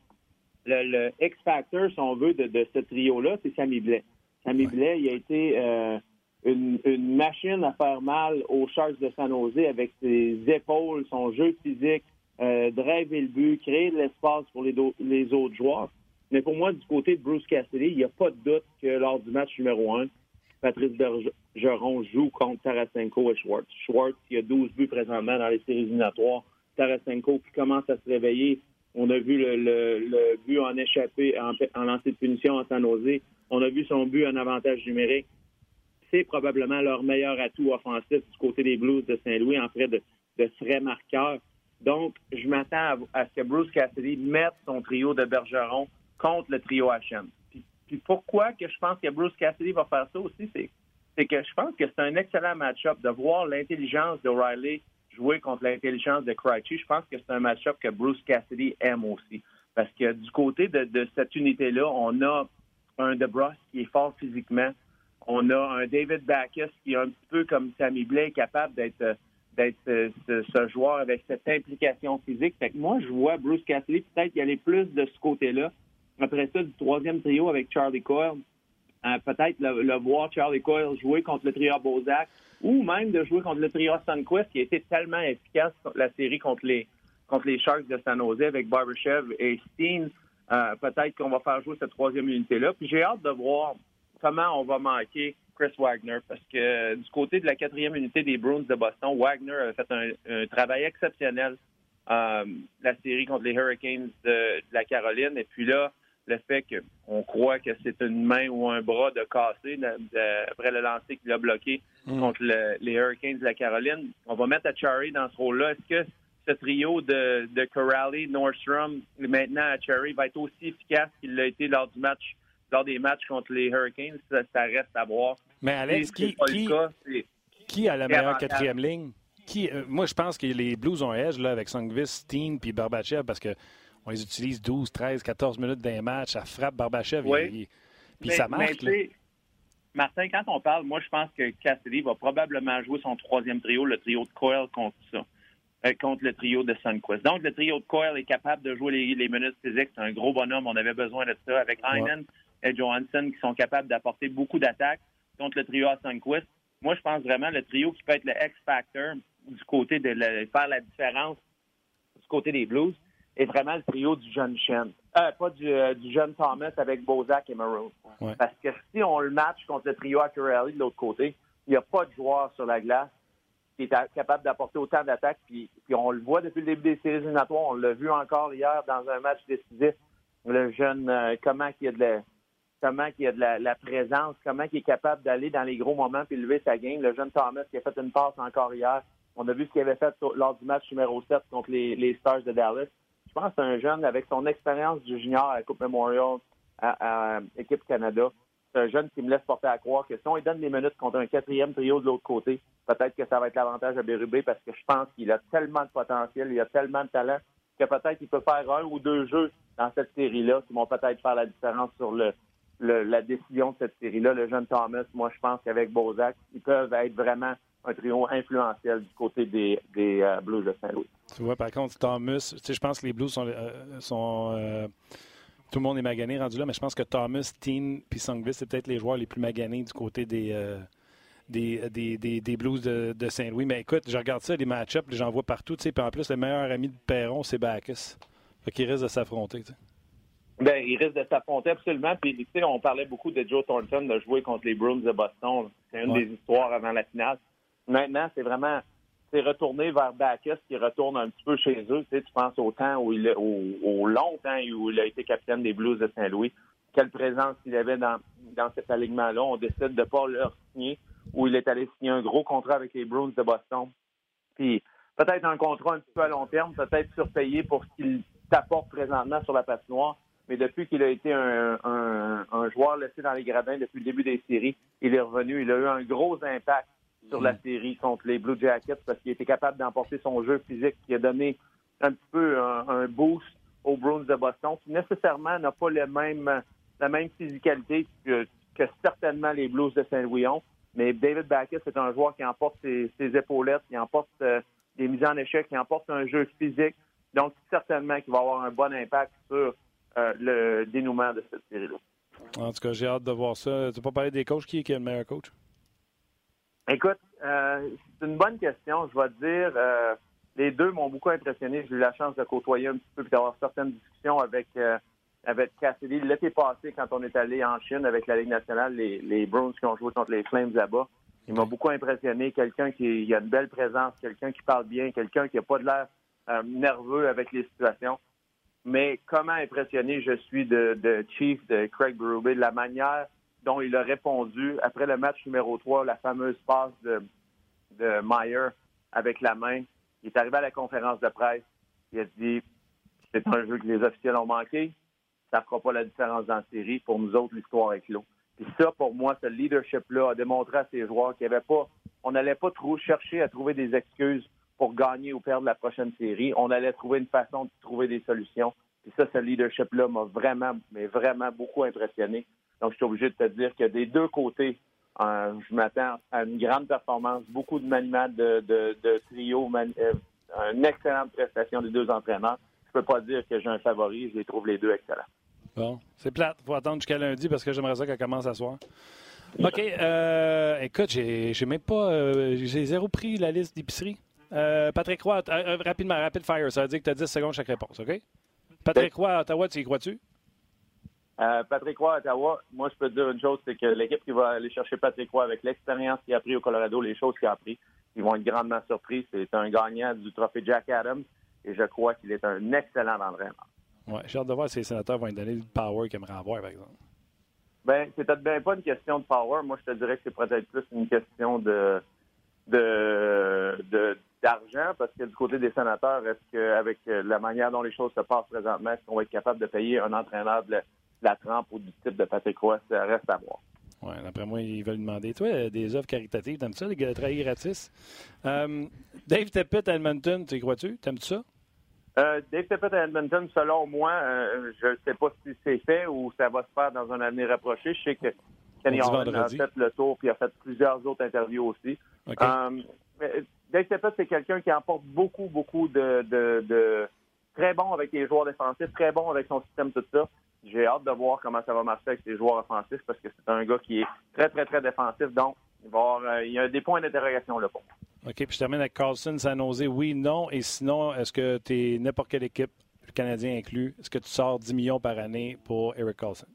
C: le, X-Factor, si on veut, de, ce trio-là, c'est Sammy Blais. Sammy Blais, il a été euh, une, machine à faire mal aux Sharks de San Jose avec ses épaules, son jeu physique, euh, driver le but, créer de l'espace pour les, les autres joueurs. Mais pour moi, du côté de Bruce Cassidy, il n'y a pas de doute que lors du match numéro un, Patrice Bergeron joue contre Tarasenko et Schwartz. Schwartz, qui a 12 buts présentement dans les séries éliminatoires. Tarasenko qui commence à se réveiller. On a vu le, but en échappé, en, en lancer de punition en San Jose. On a vu son but en avantage numérique. C'est probablement leur meilleur atout offensif du côté des Blues de Saint-Louis en fait de, de frais marqueurs. Donc, je m'attends à, ce que Bruce Cassidy mette son trio de Bergeron contre le trio HM. Puis pourquoi que je pense que Bruce Cassidy va faire ça aussi, c'est que je pense que c'est un excellent match-up de voir l'intelligence de Riley jouer contre l'intelligence de Krejci. Je pense que c'est un match-up que Bruce Cassidy aime aussi. Parce que du côté de, cette unité-là, on a un DeBrus qui est fort physiquement, On a un David Backus qui est un petit peu comme Sammy Blake, capable d'être d'être ce, joueur avec cette implication physique. Fait que moi, je vois Bruce Cassidy peut-être y aller plus de ce côté-là. Après ça, du troisième trio avec Charlie Coyle, euh, peut-être le, voir Charlie Coyle jouer contre le trio Bozak ou même de jouer contre le trio Sunquist qui a été tellement efficace la série contre les contre les Sharks de San Jose avec Barbashev et Steen. Euh, peut-être qu'on va faire jouer cette troisième unité-là. Puis j'ai hâte de voir comment on va manquer Chris Wagner? Parce que du côté de la quatrième unité des Bruins de Boston, Wagner a fait un, travail exceptionnel euh, la série contre les Hurricanes de, la Caroline. Et puis là, le fait qu'on croit que c'est une main ou un bras de cassé après le lancer qu'il a bloqué mm. contre les Hurricanes de la Caroline, on va mettre à Cherry dans ce rôle-là. Est-ce que ce trio de, de Corrali, Nordstrom, maintenant à Cherry, va être aussi efficace qu'il l'a été lors du match, lors des matchs contre les Hurricanes? Ça, reste à voir.
A: Mais Alex, qui, qui, a la meilleure quatrième ligne? Qui, euh, moi, je pense que les Blues ont edge là, avec Songvis, Steen puis Barbachev parce que on les utilise 12, 13, 14 minutes d'un match. Ça frappe Barbachev.
C: Oui.
A: puis ça marche.
C: Martin, quand on parle, moi, je pense que Cassidy va probablement jouer son troisième trio, le trio de Coyle contre ça. Euh, contre le trio de Sunquist. Donc, le trio de Coyle est capable de jouer les, minutes physiques. C'est un gros bonhomme. On avait besoin de ça avec Heinen et Johansson qui sont capables d'apporter beaucoup d'attaques contre le trio à Sunquist. Moi, je pense vraiment le trio qui peut être le X-Factor du côté de faire la différence du côté des Blues est vraiment le trio du jeune Chen. Euh, pas euh, du, jeune Thomas avec Bozak et Maroon. Parce que si on le match contre le trio à de l'autre côté, il n'y a pas de joueur sur la glace qui est capable d'apporter autant d'attaques. Puis, puis, on le voit depuis le début des séries éliminatoires. On l'a vu encore hier dans un match décisif. Le jeune, euh, comment il a de la, comment il a de la, présence, comment il est capable d'aller dans les gros moments puis lever sa game. Le jeune Thomas qui a fait une passe encore hier. On a vu ce qu'il avait fait lors du match numéro 7 contre les, Stars de Dallas. Je pense que c'est un jeune avec son expérience du junior à la Coupe Memorial à, à Équipe Canada c'est un jeune qui me laisse porter à croire que si on lui donne des minutes contre un quatrième trio de l'autre côté, peut-être que ça va être l'avantage à Bérubé parce que je pense qu'il a tellement de potentiel, il a tellement de talent que peut-être qu'il peut faire un ou deux jeux dans cette série-là qui vont peut-être faire la différence sur le, la décision de cette série-là. Le jeune Thomas, moi, je pense qu'avec Bozak, ils peuvent être vraiment un trio influentiel du côté des, euh, Blues de Saint-Louis.
A: Tu vois, par contre, Thomas, tu sais, je pense que les Blues sont, euh, euh, tout le monde est magané rendu là, mais je pense que Thomas, Teen puis Songvis, c'est peut-être les joueurs les plus maganés du côté des, des, des, des, Blues de, Saint-Louis. Mais écoute, je regarde ça, les match-ups, j'en vois partout. Puis en plus, le meilleur ami de Perron, c'est Bacchus. Fait qu'il risque de s'affronter.
C: Ben, il risque de s'affronter absolument. Puis, tu sais, on parlait beaucoup de Joe Thornton de jouer contre les Bruins de Boston. C'est une des histoires avant la finale. Maintenant, c'est vraiment c'est retourné vers Bacchus qui retourne un petit peu chez eux. Tu, sais, tu penses au temps où il au, au long temps où il a été capitaine des Blues de Saint-Louis. Quelle présence il avait dans, dans cet alignement-là. On décide de ne pas le signer où il est allé signer un gros contrat avec les Bruins de Boston. Puis peut-être un contrat un petit peu à long terme, peut-être surpayé pour ce qu'il t'apporte présentement sur la patinoire. Mais depuis qu'il a été un, un, un joueur laissé dans les gradins depuis le début des séries, il est revenu. Il a eu un gros impact sur la mm. série contre les Blue Jackets parce qu'il était capable d'emporter son jeu physique qui a donné un petit peu un, boost aux Bruins de Boston qui nécessairement n'a pas le même, la même physicalité que, certainement les Blues de Saint-Louis ont. Mais David Backus c'est un joueur qui emporte ses, épaulettes, qui emporte euh, des mises en échec, qui emporte un jeu physique. Donc, certainement qu'il va avoir un bon impact sur euh, le dénouement de cette série-là.
A: En tout cas, j'ai hâte de voir ça. Tu peux pas parler des coachs? Qui est, qui est le meilleur coach?
C: Écoute, euh, c'est une bonne question. Je vais te dire, euh, les deux m'ont beaucoup impressionné. J'ai eu la chance de côtoyer un petit peu et d'avoir certaines discussions avec euh, avec Cassidy l'été passé quand on est allé en Chine avec la Ligue nationale, les, les Browns qui ont joué contre les Flames là-bas. Il m'a beaucoup impressionné. Quelqu'un qui a une belle présence, quelqu'un qui parle bien, quelqu'un qui n'a pas de l'air nerveux avec les situations. Mais comment impressionné je suis de, Chief, de Craig Berube, de la manière dont il a répondu après le match numéro 3, la fameuse passe de, de Meyer avec la main. Il est arrivé à la conférence de presse. Il a dit c'est un jeu que les officiels ont manqué. Ça ne fera pas la différence dans la série. Pour nous autres, l'histoire est clos. Puis ça, pour moi, ce leadership-là a démontré à ces joueurs qu'il n'y avait pas, on n'allait pas trop chercher à trouver des excuses pour gagner ou perdre la prochaine série. On allait trouver une façon de trouver des solutions. Puis ça, ce leadership-là m'a vraiment, mais vraiment beaucoup impressionné. Donc, je suis obligé de te dire que des deux côtés, je m'attends à une grande performance, beaucoup de maniements de, trio, une excellente prestation des deux entraîneurs. Je peux pas dire que j'ai un favori, je les trouve les deux excellents.
A: Bon, c'est plate. Il faut attendre jusqu'à lundi parce que j'aimerais ça qu'elle commence à soir. OK. Euh, écoute, j'ai, même pas. Euh, j'ai zéro pris la liste d'épicerie. Euh, Patrick Roy, rapidement, rapid fire. Ça veut dire que tu as 10 secondes chaque réponse, OK? Patrick Roy à Ottawa, tu y crois-tu?
C: Patrick Roy à Ottawa, moi, je peux te dire une chose c'est que l'équipe qui va aller chercher Patrick Roy avec l'expérience qu'il a pris au Colorado, les choses qu'il a appris, ils vont être grandement surpris. C'est un gagnant du trophée Jack Adams et je crois qu'il est un excellent entraîneur.
A: Ouais, j'ai hâte de voir si les sénateurs vont lui donner le power qu'ils aimeraient avoir, par exemple.
C: Ben, c'est peut-être bien pas une question de power. Moi, je te dirais que c'est peut-être plus une question de de d'argent parce que du côté des sénateurs, est-ce qu'avec la manière dont les choses se passent présentement, est-ce qu'on va être capable de payer un entraîneur de la, trempe ou du type de Patrick Roy? Ça reste à voir.
A: Oui, d'après moi, ils veulent demander. Toi, des œuvres caritatives, t'aimes ça, des travailler gratis? Euh, Dave Tepet à Edmonton, tu crois-tu? T'aimes-tu ça?
C: Euh, Dave Tippett à Edmonton, selon moi, euh, je ne sais pas si c'est fait ou ça va se faire dans un avenir rapproché. Je sais que Kenny a fait le tour puis a fait plusieurs autres interviews aussi. Euh, Dave Tippett, c'est quelqu'un qui apporte beaucoup, beaucoup de, de, très bon avec les joueurs défensifs, très bon avec son système, tout ça. J'ai hâte de voir comment ça va marcher avec ses joueurs offensifs parce que c'est un gars qui est très, très, très défensif. Donc, il, va y a des points d'interrogation là pour
A: OK, puis je termine avec Carlson, San Jose. Oui, non. Et sinon, est-ce que tu es n'importe quelle équipe, le Canadien inclus, est-ce que tu sors 10 millions par année pour Eric Carlson?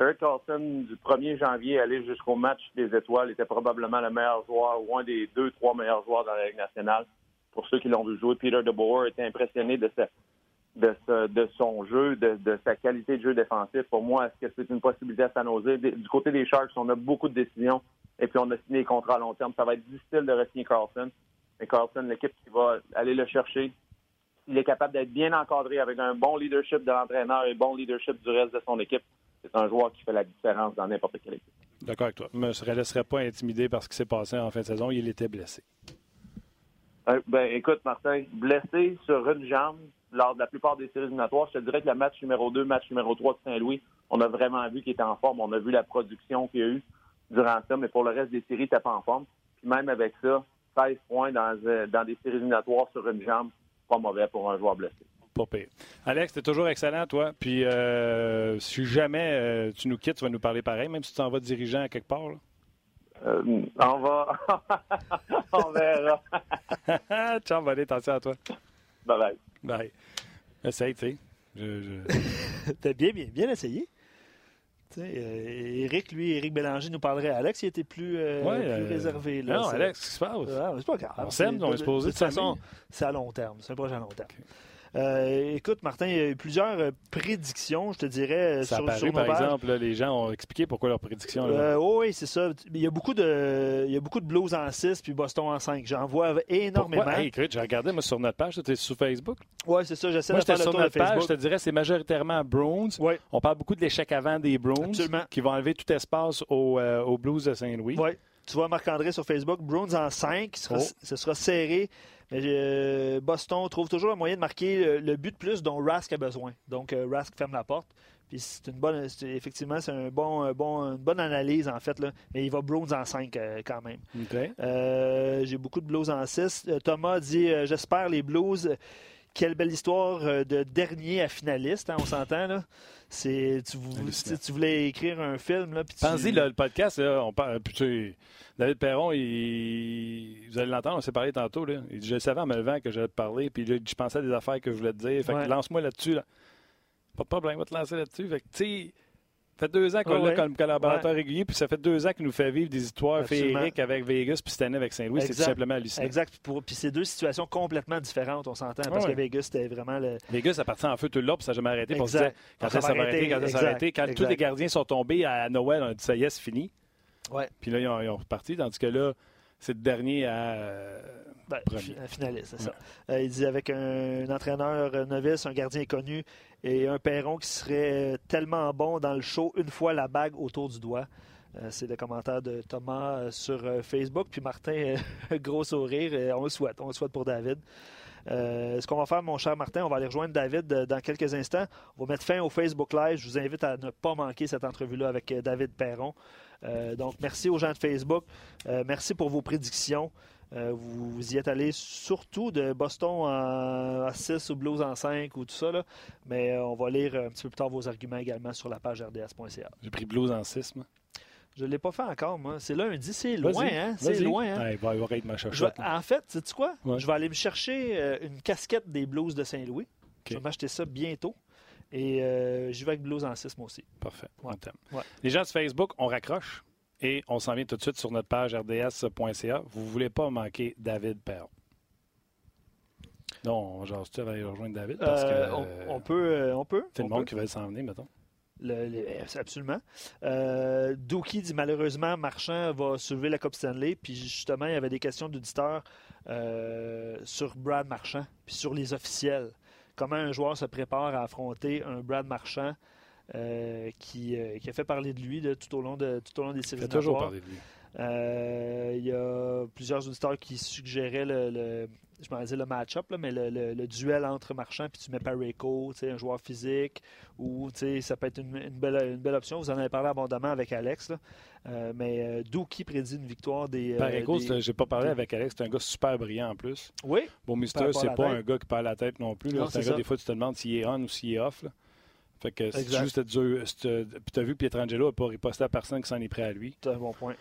C: Eric Carlson, du 1er janvier aller jusqu'au match des étoiles, était probablement le meilleur joueur ou un des deux, trois meilleurs joueurs dans la Ligue nationale. Pour ceux qui l'ont vu jouer, Peter DeBoer était impressionné de, de, son jeu, de, sa qualité de jeu défensif. Pour moi, est-ce que c'est une possibilité à San? Du côté des Sharks, on a beaucoup de décisions et puis on a signé les contrats à long terme. Ça va être difficile de re-signer Carlson. Mais Carlson, l'équipe qui va aller le chercher, il est capable d'être bien encadré avec un bon leadership de l'entraîneur et un bon leadership du reste de son équipe. C'est un joueur qui fait la différence dans n'importe quelle équipe.
A: D'accord avec toi. Je ne me laisserais pas intimider par ce qui s'est passé en fin de saison. Il était blessé.
C: Euh, ben, écoute, Martin, blessé sur une jambe lors de la plupart des séries éliminatoires, je te dirais que le match numéro 2, match numéro 3 de Saint-Louis, on a vraiment vu qu'il était en forme. On a vu la production qu'il y a eu durant ça, mais pour le reste des séries, il pas en forme. Puis même avec ça, 16 points dans, euh, dans des séries éliminatoires sur une jambe, pas mauvais pour un joueur blessé.
A: Pas pire. Alex, t'es toujours excellent, toi. Puis euh, si jamais euh, tu nous quittes, tu vas nous parler pareil, même si tu t'en vas dirigeant à quelque part.
C: on va. on verra.
A: Ciao, allez, attention à toi.
C: Bye bye.
A: Bye. Essaye, tu sais.
B: Je, T'as bien, bien, bien essayé. Euh, Eric, lui, Eric Bélanger nous parlerait. Alex, il était plus, euh, euh, réservé. Là,
A: non, Alex, qu'est-ce qui se passe?
B: Ah, c'est pas grave.
A: On s'aime, on est supposé
B: de toute façon, c'est à long terme. C'est un projet à long terme. Euh, écoute, Martin, il y a eu plusieurs euh, prédictions, je te dirais.
A: Ça sur, a paru, par exemple, les gens ont expliqué pourquoi leurs prédictions.
B: Euh, oui, c'est ça. Il y, a beaucoup de, il y a beaucoup de Blues en 6 puis Boston en 5. J'en vois énormément.
A: Hey, j'ai regardé moi, sur notre page. Tu es sur Facebook?
B: Oui, c'est ça. J'essaie de faire le
A: sur
B: tour
A: notre
B: de Facebook.
A: page. Je te dirais c'est majoritairement Bruins.
B: Ouais.
A: On parle beaucoup de l'échec avant des Bruins qui vont enlever tout espace aux, au Blues de Saint-Louis.
B: Oui. Tu vois Marc-André sur Facebook, Bruins en 5, ce sera serré. Euh, Boston trouve toujours un moyen de marquer le, but de plus dont Rask a besoin. Donc, euh, Rask ferme la porte. Puis c'est une bonne, effectivement, c'est un bon, bon, une bonne analyse en fait. Là. Mais il va Browns en 5 euh, quand même. J'ai beaucoup de Blues en 6. Thomas dit J'espère les Blues. Quelle belle histoire de dernier à finaliste, hein, on s'entend là. C'est tu, tu, voulais écrire un film là.
A: Pensez le, podcast, on parle. David Perron, il... vous allez l'entendre, on s'est parlé tantôt. Là. Il dit, je savais en me levant que j'allais te parler, puis je pensais à des affaires que je voulais te dire. Fait que lance-moi là-dessus. Là. Pas de problème, on va te lancer là-dessus. Fait que, tu sais, ça fait deux ans qu'on l'a comme collaborateur régulier, puis ça fait deux ans qu'il nous fait vivre des histoires féeriques avec Vegas, puis cette année avec Saint-Louis. C'est tout simplement hallucinant.
B: Exact. Puis c'est deux situations complètement différentes, on s'entend, parce que Vegas, c'était vraiment le.
A: Vegas, ça parti en feu tout le long, puis ça n'a jamais arrêté. Se dire, quand ça, s'est arrêté, quand ça s'est arrêté. Quand tous les gardiens sont tombés à Noël, on a dit, ça y est, c'est fini.
B: Ouais.
A: Puis là, ils ont, reparti, tandis que là, c'est le dernier à.
B: Ben, finaliste, c'est ça. Euh, il dit avec un, entraîneur novice, un gardien connu et un Perron qui serait tellement bon dans le show, une fois la bague autour du doigt. Euh, c'est le commentaire de Thomas euh, sur Facebook. Puis Martin, gros sourire. on le souhaite. On le souhaite pour David. ce qu'on va faire, mon cher Martin, on va aller rejoindre David dans quelques instants. On va mettre fin au Facebook Live. Je vous invite à ne pas manquer cette entrevue-là avec David Perron. donc, merci aux gens de Facebook. merci pour vos prédictions. Euh, vous, y êtes allé surtout de Boston à 6 ou Blues en 5 ou tout ça. Là. Mais euh, on va lire un petit peu plus tard vos arguments également sur la page rds.ca.
A: J'ai pris Blues en 6, moi.
B: Je ne l'ai pas fait encore, moi. C'est lundi, c'est loin, hein? C'est loin, hein?
A: il va ma
B: En fait, sais-tu quoi? Je vais aller me chercher euh, une casquette des Blues de Saint-Louis. Je vais m'acheter ça bientôt. Et j'y vais avec Blues en 6, moi aussi.
A: Parfait. Les gens de Facebook, on raccroche. Et on s'en vient tout de suite sur notre page rds.ca. Vous ne voulez pas manquer David Perron? Non, genre, tu vas aller rejoindre David? Parce que.
B: Euh, on, peut. Euh, on peut.
A: C'est le monde qui va s'en venir, mettons.
B: absolument. Euh, Dookie dit malheureusement, Marchand va soulever la Coupe Stanley. Puis justement, il y avait des questions d'auditeurs sur Brad Marchand, puis sur les officiels. Comment un joueur se prépare à affronter un Brad Marchand euh, qui, euh, qui, a fait parler de lui tout, au long de, tout au long des séries. Il a
A: toujours parlé de lui.
B: Euh, il y a plusieurs auditeurs qui suggéraient le, je m'en le match-up, mais le, duel entre Marchand puis tu mets Pareco, un joueur physique, ou ça peut être une, belle, une, belle, option. Vous en avez parlé abondamment avec Alex. mais d'où qui prédit une victoire des.
A: Pareco, je j'ai pas parlé avec Alex, c'est un gars super brillant en plus.
B: Oui.
A: Bon, Mister, c'est pas un gars qui perd la tête non plus. C'est un gars, des fois, tu te demandes s'il est on ou s'il est off. Fait que c'est juste dur. Puis t'as vu Pietrangelo n'a pas riposté à personne qui s'en est prêt à lui.
B: C'est un bon point.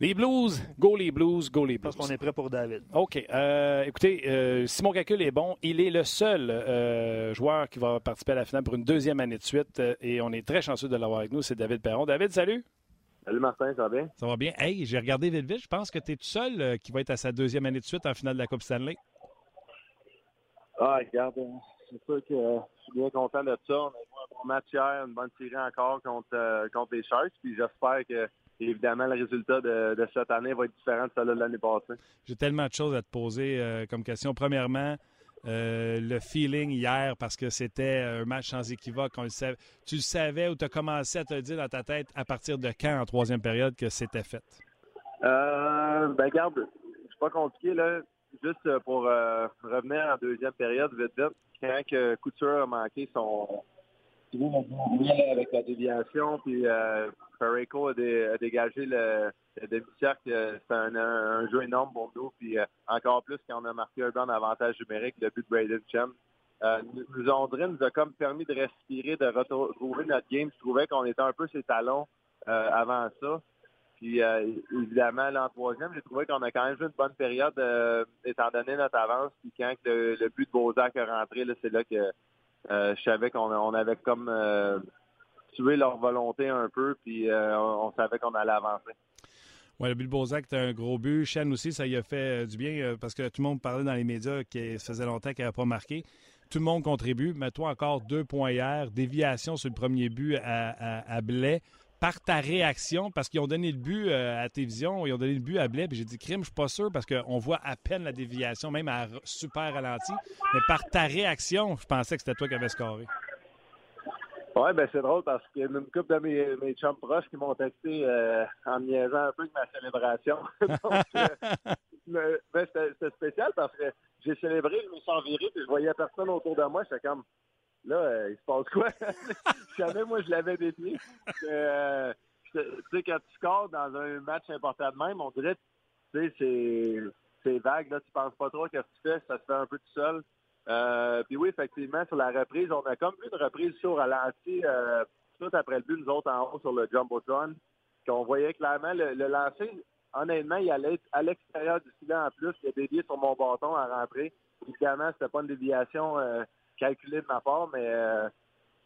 A: Les Blues, go les Blues, go les Blues.
B: Parce qu'on est prêt pour David.
A: OK. Euh, écoutez, euh, si mon calcul est bon, il est le seul euh, joueur qui va participer à la finale pour une deuxième année de suite et on est très chanceux de l'avoir avec nous. C'est David Perron. David, salut.
D: Salut Martin, ça va bien?
A: Ça va bien. Hey, j'ai regardé vite vite. Je pense que tu es tout seul qui va être à sa deuxième année de suite en finale de la Coupe Stanley.
D: Ah, regarde, c'est sûr que je suis bien content de ça. On a joué un bon match hier, une bonne tirée encore contre, euh, contre les Sharks. Puis j'espère que, évidemment, le résultat de, cette année va être différent de celui de l'année passée.
A: J'ai tellement de choses à te poser euh, comme question. Premièrement, euh, le feeling hier, parce que c'était un match sans équivoque. On le savait. Tu le savais ou tu as commencé à te dire dans ta tête à partir de quand, en troisième période, que c'était fait?
D: Euh, ben, regarde, c'est pas compliqué, là. Juste pour revenir en deuxième période, vite, vite quand que Couture a manqué son avec la déviation, puis euh, a, dégagé le, demi-cercle. Euh, c'est un, jeu énorme pour nous. Puis euh, encore plus quand on a marqué un bon avantage numérique, le but de Braden Chem. Euh, nous, André nous a comme permis de respirer, de retrouver notre game. Je trouvais qu'on était un peu ses talons avant ça. Puis évidemment, l'an troisième, j'ai trouvé qu'on a quand même joué une bonne période étant donné notre avance. Puis quand le, but de Bozak est rentré, c'est là que euh, je savais qu'on avait comme euh, tué leur volonté un peu, puis euh, on, savait qu'on allait avancer.
A: Oui, le but de Bozak, c'était un gros but. Chen aussi, ça y a fait du bien parce que tout le monde parlait dans les médias que ça faisait longtemps qu'il n'avait pas marqué. Tout le monde contribue. Mais toi, encore deux points hier. Déviation sur le premier but à, à, à Blais par ta réaction, parce qu'ils ont donné le but à la télévision, ils ont donné le but à Blais, puis j'ai dit crime, je suis pas sûr parce qu'on voit à peine la déviation, même à super ralenti. Mais par ta réaction, je pensais que c'était toi qui avais scoré.
D: Oui, ben c'est drôle parce qu'il y a une couple de mes, mes chums proches qui m'ont texté euh, en niaisant un peu avec ma célébration. Euh, ben, c'était spécial parce que j'ai célébré, je me suis enviré, puis je voyais personne autour de moi. J'étais comme, là, euh, il se passe quoi? Jamais, moi, je l'avais dédié. Euh, tu sais, quand tu scores dans un match important de même, on dirait, tu sais, c'est vague, là, tu penses pas trop à ce que tu fais, ça se fait un peu tout seul. Euh, puis oui, effectivement, sur la reprise, on a comme vu une reprise sur ralenti euh, tout après le but, nous autres en haut sur le Jumbotron, qu'on voyait clairement le, lancer. Honnêtement, il allait à l'extérieur du filet en plus. Il a dévié sur mon bâton à rentrer. Évidemment, c'était pas une déviation calculé de ma part, mais euh,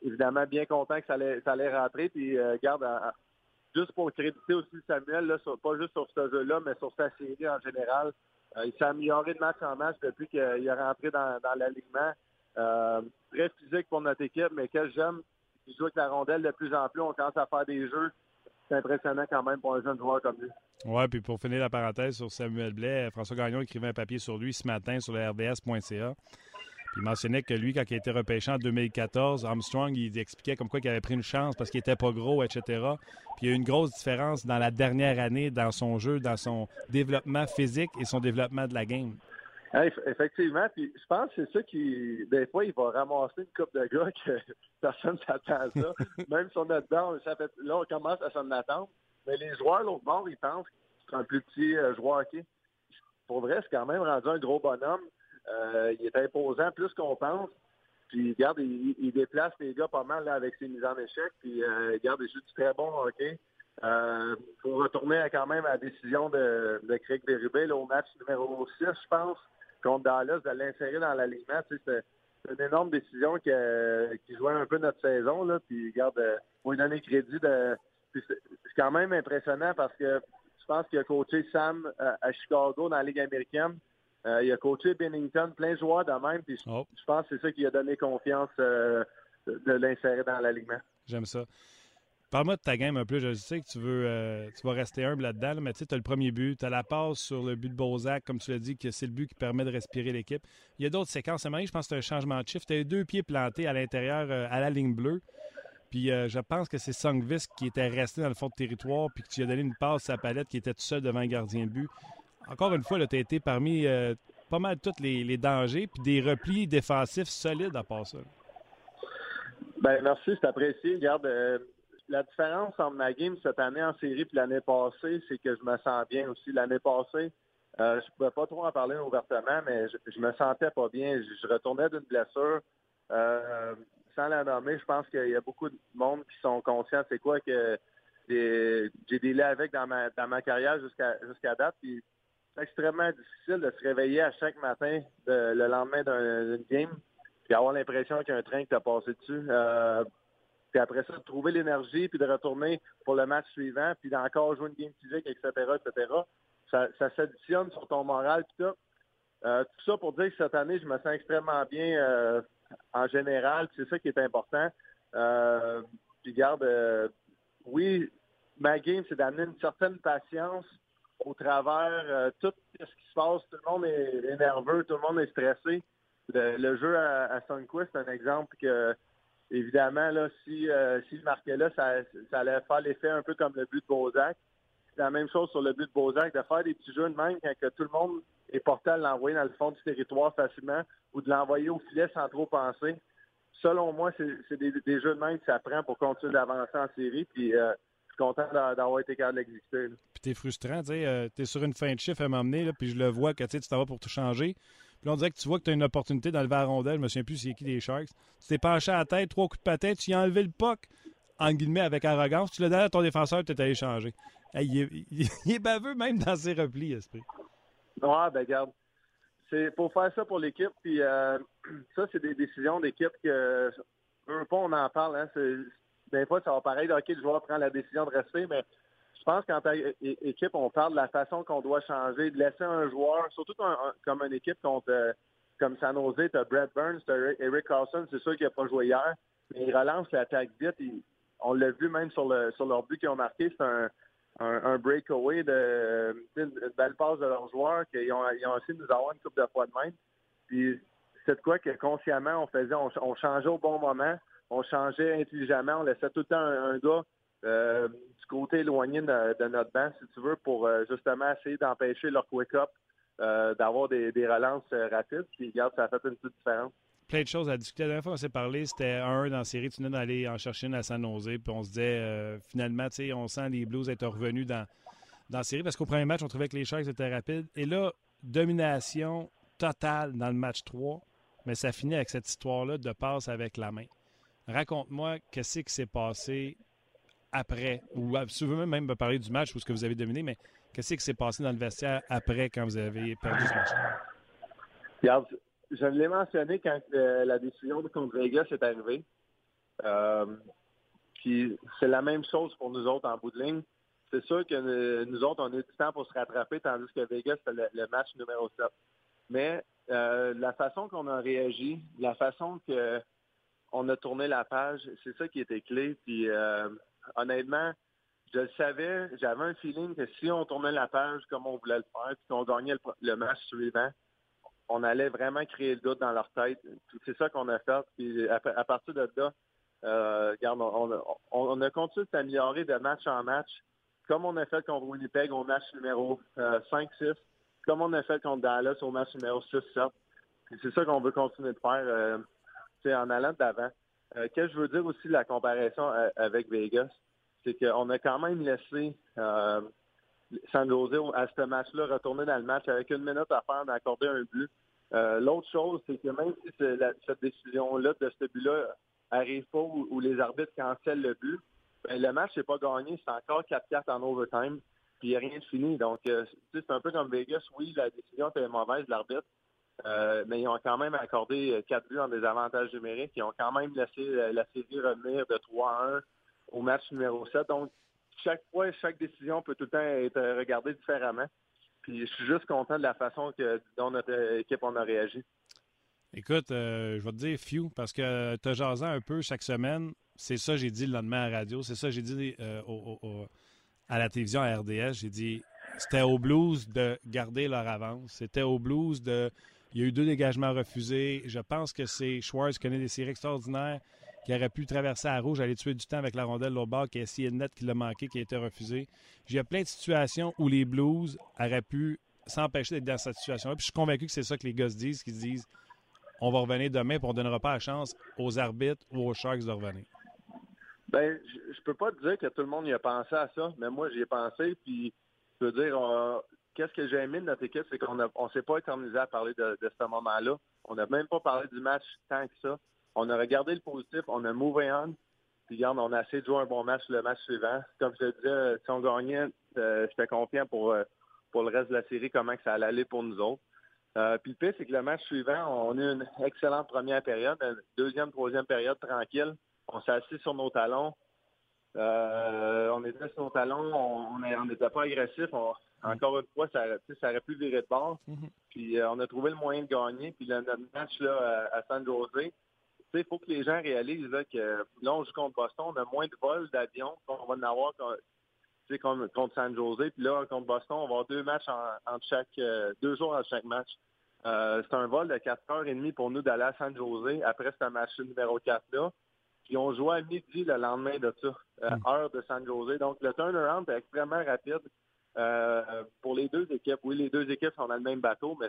D: évidemment bien content que ça allait, ça allait rentrer. Puis euh, garde, juste pour créditer aussi Samuel, pas juste sur ce jeu-là, mais sur sa série en général. Euh, il s'est amélioré de match en match depuis qu'il est rentré dans, l'alignement. très physique pour notre équipe, mais quel j'aime. Il joue avec la rondelle de plus en plus. On commence à faire des jeux. C'est impressionnant quand même pour un jeune joueur comme lui.
A: Oui, puis pour finir la parenthèse sur Samuel Blais, François Gagnon écrivait un papier sur lui ce matin sur le rds.ca il mentionnait que lui, quand il a été repêché en 2014, Armstrong, il expliquait comme quoi qu'il avait pris une chance parce qu'il était pas gros, etc. Puis il y a eu une grosse différence dans la dernière année dans son jeu, dans son développement physique et son développement de la game.
D: effectivement, puis je pense que c'est ça qui, des fois, il va ramasser une coupe de gars que personne ne s'attend à ça. Même si on est dedans, ça fait, là, on commence à s'en attendre. Mais les joueurs, l'autre bord, ils pensent que c'est un plus petit euh, joueur hockey. Pour vrai, c'est quand même rendu un gros bonhomme. Euh, il est imposant plus qu'on pense. Puis, regarde, il, déplace les gars pas mal là, avec ses mises en échec. Puis, euh, regarde, il joue du très bon hockey. Il faut retourner quand même à la décision de, Craig Berube au match numéro 6, je pense contre Dallas, de l'insérer dans l'alignement. Tu sais, c'est une énorme décision qui, jouait un peu notre saison. Là, puis, regarde, euh, lui donner crédit. De, c'est quand même impressionnant parce que je pense qu'il a coaché Sam euh, à, Chicago dans la Ligue américaine. Euh, il a coaché Bennington, plein de joueurs de même. Puis oh. je pense que c'est ça qui a donné confiance de l'insérer dans l'alignement.
A: J'aime ça. Parle-moi de ta game un peu. Je sais que tu veux euh, tu vas rester humble là-dedans, mais tu sais, as le premier but, tu as la passe sur le but de Bozak, comme tu l'as dit, que c'est le but qui permet de respirer l'équipe. Il y a d'autres séquences. À je pense que c'est un changement de chiffre. Tu as deux pieds plantés à l'intérieur, euh, à la ligne bleue. Puis euh, je pense que c'est Songvis qui était resté dans le fond de territoire, puis que tu lui as donné une passe à la palette qui était tout seul devant un gardien de but. Encore une fois, tu as été parmi pas mal tous les, dangers, puis des replis défensifs solides à part ça.
D: Ben merci, c'est apprécié. Regarde, la différence entre ma game cette année en série et l'année passée, c'est que je me sens bien aussi. L'année passée, euh, je ne pouvais pas trop en parler ouvertement, mais je, me sentais pas bien. Je, retournais d'une blessure. Euh, sans la nommer, je pense qu'il y a beaucoup de monde qui sont conscients c'est quoi que j'ai délai avec dans ma, dans ma carrière jusqu'à jusqu'à date. Extrêmement difficile de se réveiller à chaque matin le lendemain d'une game et avoir l'impression qu'il y a un train qui t'a passé dessus. Euh, puis après ça, de trouver l'énergie, puis de retourner pour le match suivant, puis d'encore jouer une game physique, etc., etc. Ça, ça s'additionne sur ton moral, puis tout. Euh, tout ça pour dire que cette année, je me sens extrêmement bien euh, en général, c'est ça qui est important. Euh, puis garde, oui, ma game, c'est d'amener une certaine patience au travers tout ce qui se passe. Tout le monde est, nerveux, tout le monde est stressé. Le, jeu à, à Sunquist, c'est un exemple que évidemment, là, si euh, s'il marquait là, ça, ça allait faire l'effet un peu comme le but de Bozak. C'est la même chose sur le but de Bozak, de faire des petits jeux de même quand que tout le monde est porté à l'envoyer dans le fond du territoire facilement ou de l'envoyer au filet sans trop penser. Selon moi, c'est des, des, jeux de même que ça prend pour continuer d'avancer en série. Puis euh, content d'avoir été capable d'exister.
A: Puis t'es frustrant, tu sais, euh, t'es sur une fin de chiffre à m'emmener, puis je le vois que tu t'en vas pour tout changer. Puis on dirait que tu vois que tu as une opportunité d'enlever la rondelle. Je me souviens plus c'est qui les Sharks. Tu t'es penché à la tête, trois coups de patin, tu y as enlevé le puck, en guillemets, avec arrogance. Tu l'as donné à ton défenseur, tu t'es allé changer. il, est, baveux même dans ses replis, esprit.
D: Ouais, ben garde. C'est pour faire ça pour l'équipe. Puis euh, ça, c'est des décisions d'équipe que un pas on en parle. Hein, des fois, ça va pareil. OK, le joueur prend la décision de rester, mais je pense qu'en tant qu'équipe, on parle de la façon qu'on doit changer, de laisser un joueur, surtout comme une équipe contre, euh, comme San Jose, tu as Brad Burns, tu as Eric Carlson, c'est sûr qu'il n'a pas joué hier, mais il relance l'attaque vite. on l'a vu même sur, le, sur leur but qu'ils ont marqué, c'est un, breakaway de une belle passe de leurs joueurs qu'ils ont, ils ont essayé de nous avoir une coupe de fois de même. Puis c'est de quoi que consciemment on faisait, on, changeait au bon moment, on changeait intelligemment, on laissait tout le temps un gars euh, du côté éloigné de, notre banc, si tu veux, pour euh, justement essayer d'empêcher leur quick-up euh, d'avoir des, relances rapides. Puis, regarde, ça a fait une petite différence.
A: Plein de choses à discuter. La dernière fois qu'on s'est parlé, c'était un dans la série. Tu venais d'aller en chercher une à San Jose. Puis on se disait, finalement, tu sais, on sent les Blues être revenus dans, dans la série parce qu'au premier match, on trouvait que les Sharks étaient rapides. Et là, domination totale dans le match 3. Mais ça finit avec cette histoire-là de passe avec la main. Raconte-moi qu'est-ce qui s'est passé après, ou euh, si vous voulez même me parler du match ou ce que vous avez dominé, mais qu'est-ce qui s'est passé dans le vestiaire après quand vous avez perdu ce match?
D: Regarde, je l'ai mentionné quand euh, la décision de contre Vegas est arrivée. Euh, c'est la même chose pour nous autres en bout de ligne. C'est sûr que nous autres, on a eu du temps pour se rattraper, tandis que Vegas, c'était le, match numéro 7. Mais la façon qu'on a réagi, la façon qu'on a tourné la page, c'est ça qui était clé. Puis honnêtement, je le savais, j'avais un feeling que si on tournait la page comme on voulait le faire, puis qu'on gagnait le, match suivant, on allait vraiment créer le doute dans leur tête. C'est ça qu'on a fait. Puis à, partir de là, euh, regarde, on, a continué de s'améliorer de match en match, comme on a fait contre Winnipeg au match numéro 5-6. Euh, comme on a fait contre Dallas au match numéro 6-7. C'est ça qu'on veut continuer de faire euh, en allant d'avant. Euh, que je veux dire aussi la comparaison euh, avec Vegas, c'est qu'on a quand même laissé euh, San à ce match-là retourner dans le match avec une minute à faire d'accorder un but. Euh, l'autre chose, c'est que même si cette décision-là de ce but-là arrive pas où, les arbitres cancellent le but, ben, le match n'est pas gagné, c'est encore 4-4 en overtime, puis il n'y a rien de fini. Donc, c'est un peu comme Vegas, oui, la décision était mauvaise de l'arbitre, euh, mais ils ont quand même accordé euh, quatre buts en désavantage numérique. Ils ont quand même laissé euh, la série revenir de 3 à 1 au match numéro 7. Donc, chaque fois, chaque décision peut tout le temps être regardée différemment. Puis je suis juste content de la façon que, dont notre équipe en a réagi.
A: Écoute, je vais te dire few, parce que as jasé un peu chaque semaine. C'est ça j'ai dit le lendemain à la radio. C'est ça j'ai dit à la télévision à RDS. J'ai dit c'était au Blues de garder leur avance. C'était au Blues de il y a eu deux dégagements refusés. Je pense que c'est Schwartz qui connaît des séries extraordinaires, qui aurait pu traverser à rouge, aller tuer du temps avec la rondelle au bord, qui a essayé de net, qui l'a manqué, qui a été refusé. A plein de situations où les Blues auraient pu s'empêcher d'être dans cette situation-là. Puis je suis convaincu que c'est ça que les gars se disent, qu'ils se disent on va revenir demain, puis on ne donnera pas la chance aux arbitres ou aux Sharks de revenir.
D: Ben, je, je peux pas te dire que tout le monde y a pensé à ça, mais moi j'y ai pensé, puis je veux dire, qu'est-ce que j'ai aimé de notre équipe, c'est qu'on ne on s'est pas éternisé à parler de, ce moment-là. On n'a même pas parlé du match tant que ça. On a regardé le positif, on a move on, puis regarde, on a essayé de jouer un bon match le match suivant. Comme je te disais, si on gagnait, euh, j'étais confiant pour, euh, pour le reste de la série, comment que ça allait aller pour nous autres. Euh, puis le pire, c'est que le match suivant, on a eu une excellente première période, une deuxième, troisième période tranquille. On s'est assis sur nos talons. on était sur nos talons, on n'était pas agressif. Encore une fois, ça, ça aurait pu virer de bord. Mhm. Puis euh, on a trouvé le moyen de gagner. Puis le, notre match là, à, San Jose, il faut que les gens réalisent que là, on joue contre Boston, on a moins de vols d'avion qu'on va en avoir contre, contre San Jose. Puis là, contre Boston, on va avoir deux matchs en, chaque euh, deux jours en chaque match. Euh, c'est un vol de 4 heures et demie pour nous d'aller à San Jose après ce match numéro 4-là. Puis on joue à midi le lendemain de ça, mhm. heure de San Jose. Donc le turnaround est extrêmement rapide. Euh, pour les deux équipes, oui, les deux équipes sont dans le même bateau, mais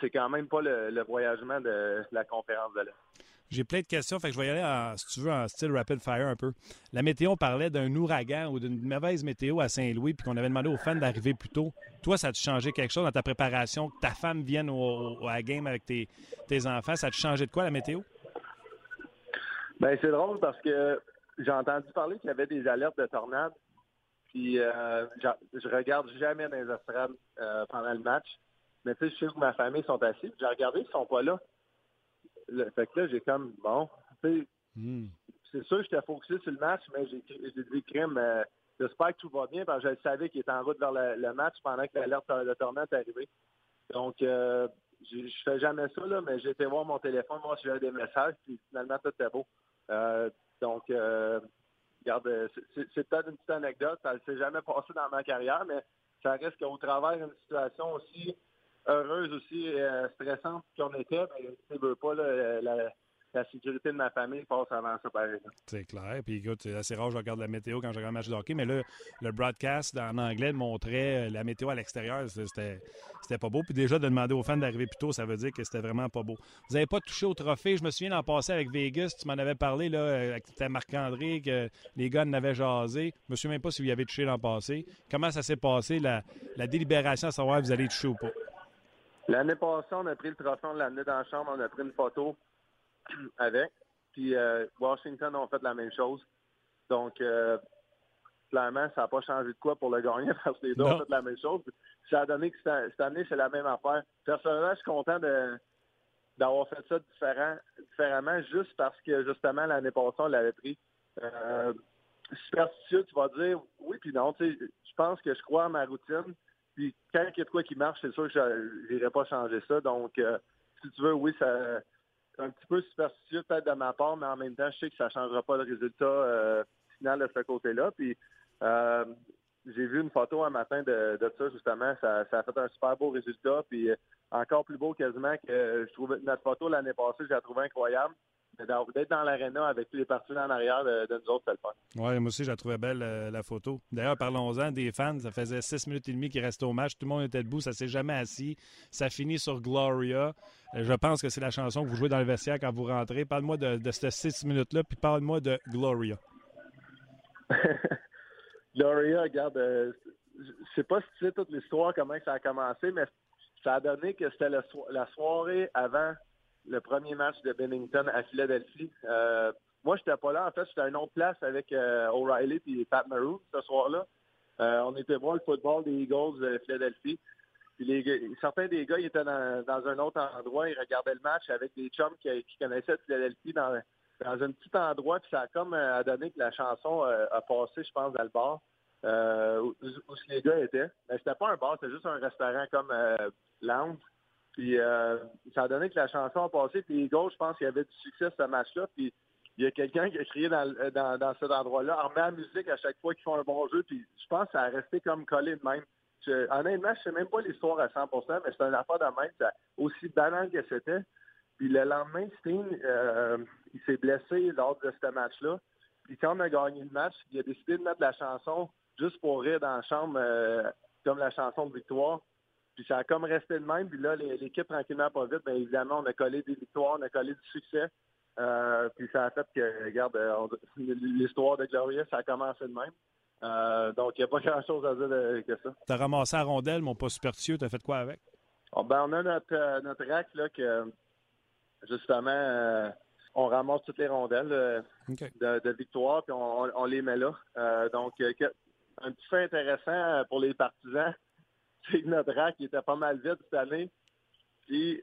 D: c'est quand même pas le, voyagement de la conférence de l'Est.
A: J'ai plein de questions, fait que je vais y aller, si tu veux, en style rapid fire un peu. La météo parlait d'un ouragan ou d'une mauvaise météo à Saint-Louis, puis qu'on avait demandé aux fans d'arriver plus tôt. Toi, ça a-tu changé quelque chose dans ta préparation? Que ta femme vienne au, à la game avec tes, enfants, ça a-tu changé de quoi, la météo?
D: Bien, c'est drôle parce que j'ai entendu parler qu'il y avait des alertes de tornades puis euh, je, regarde jamais dans les estrades euh, pendant le match. Mais tu sais, je sais que ma famille sont assis. J'ai regardé, ils sont pas là. fait que là, j'ai comme bon, hmm. c'est sûr que j'étais focusé sur le match, mais j'ai dit crime. Euh, j'espère que tout va bien parce que je savais qu'il était en route vers le, match pendant que l'alerte de tornade est arrivée. Donc euh, je fais jamais ça, là, mais j'ai été voir mon téléphone, moi j'avais des messages, puis finalement tout était beau. donc regarde, euh, c'est peut-être une petite anecdote, ça ne s'est jamais passé dans ma carrière, mais ça reste qu'au travers d'une situation aussi heureuse, aussi euh, stressante qu'on était, mais tu ne veux pas la, la sécurité de ma famille passe avant ça, par exemple.
A: C'est clair. Puis écoute, c'est assez rare, je regarde la météo quand je regarde un match de hockey, mais là, le broadcast en anglais montrait euh, la météo à l'extérieur. C'était, c'était pas beau. Puis déjà, de demander aux fans d'arriver plus tôt, ça veut dire que c'était vraiment pas beau. Vous n'avez pas touché au trophée. Je me souviens d'en passer avec Vegas. Tu m'en avais parlé, là, euh, avec Marc-André, que les gars en avaient jasé. Je me souviens même pas si vous y avez touché l'an passé. Comment ça s'est passé, la, délibération à savoir si vous allez toucher ou pas?
D: L'année passée, on a pris le trophée, on l'a amené dans la chambre, on a pris une photo avec. Puis euh, Washington ont fait la même chose. Donc, euh, clairement, ça n'a pas changé de quoi pour le gagner parce que les deux ont fait la même chose. Ça a donné que cette, année, c'est la même affaire. Personnellement, je suis content de d'avoir fait ça différent, différemment juste parce que, justement, l'année passée, on l'avait pris. Euh, superstitieux, tu vas dire oui puis non. Tu sais, je pense que je crois à ma routine. Puis quand il y a de quoi qui marche, c'est sûr que je n'irai pas changer ça. Donc, si tu veux, oui, ça un petit peu superstitieux peut-être de ma part, mais en même temps, je sais que ça ne changera pas le résultat euh, final de ce côté-là. Puis euh, j'ai vu une photo un matin de, ça, justement. Ça, a fait un super beau résultat. Puis encore plus beau quasiment que je trouvais notre photo l'année passée, je la trouvée incroyable. D'être dans l'aréna avec tous les partisans en arrière de, nous autres, c'est le fun.
A: Oui, moi aussi, je la trouvais belle, la photo. D'ailleurs, parlons-en des fans. Ça faisait six minutes et demie qu'ils restaient au match. Tout le monde était debout. Ça s'est jamais assis. Ça finit sur Gloria. Je pense que c'est la chanson que vous jouez dans le vestiaire quand vous rentrez. Parle-moi de, de ces six minutes-là, puis parle-moi de Gloria.
D: Gloria, regarde, euh, je sais pas si tu sais toute l'histoire, comment ça a commencé, mais ça a donné que c'était la soirée avant le premier match de Bennington à Philadelphie. Euh, moi, j'étais pas là. En fait, j'étais à une autre place avec euh, O'Reilly et Pat Maroon ce soir-là. Euh, on était voir le football des Eagles de Philadelphie. Puis certains des gars ils étaient dans, un autre endroit, ils regardaient le match avec des chums qui, connaissaient Philadelphie dans, dans un petit endroit, puis ça a comme donné que la chanson a passé, je pense, dans le bar où, les gars étaient. Mais c'était pas un bar, c'était juste un restaurant comme lounge. Puis euh, ça a donné que la chanson a passé. Puis les je pense qu'il y avait du succès ce match-là. Puis il y a quelqu'un qui a crié dans, dans, dans cet endroit-là, en met la musique à chaque fois qu'ils font un bon jeu. Puis je pense que ça a resté comme collé de même. Je, honnêtement, je sais même pas l'histoire à 100% mais c'est un affaire de même. Aussi banal que c'était. Puis le lendemain, Steen, euh, il s'est blessé lors de ce match-là. Puis quand on a gagné le match, il a décidé de mettre la chanson juste pour rire dans la chambre, euh, comme la chanson de victoire. Puis ça a comme resté le même. Puis là, l'équipe, tranquillement, pas vite, bien évidemment, on a collé des victoires, on a collé du succès. Euh, puis ça a fait que, regarde, euh, l'histoire de Gloria, ça a commencé de même. Euh, donc, il n'y a pas grand-chose à dire que ça.
A: Tu as ramassé la rondelle, mon pas superstitieux. Tu as fait quoi avec?
D: Oh, ben, on a notre, notre rack, là, que, justement, on ramasse toutes les rondelles de, de, victoire, puis on, on, les met là. donc, un petit fait intéressant pour les partisans, notre rack était pas mal vite cette année. Puis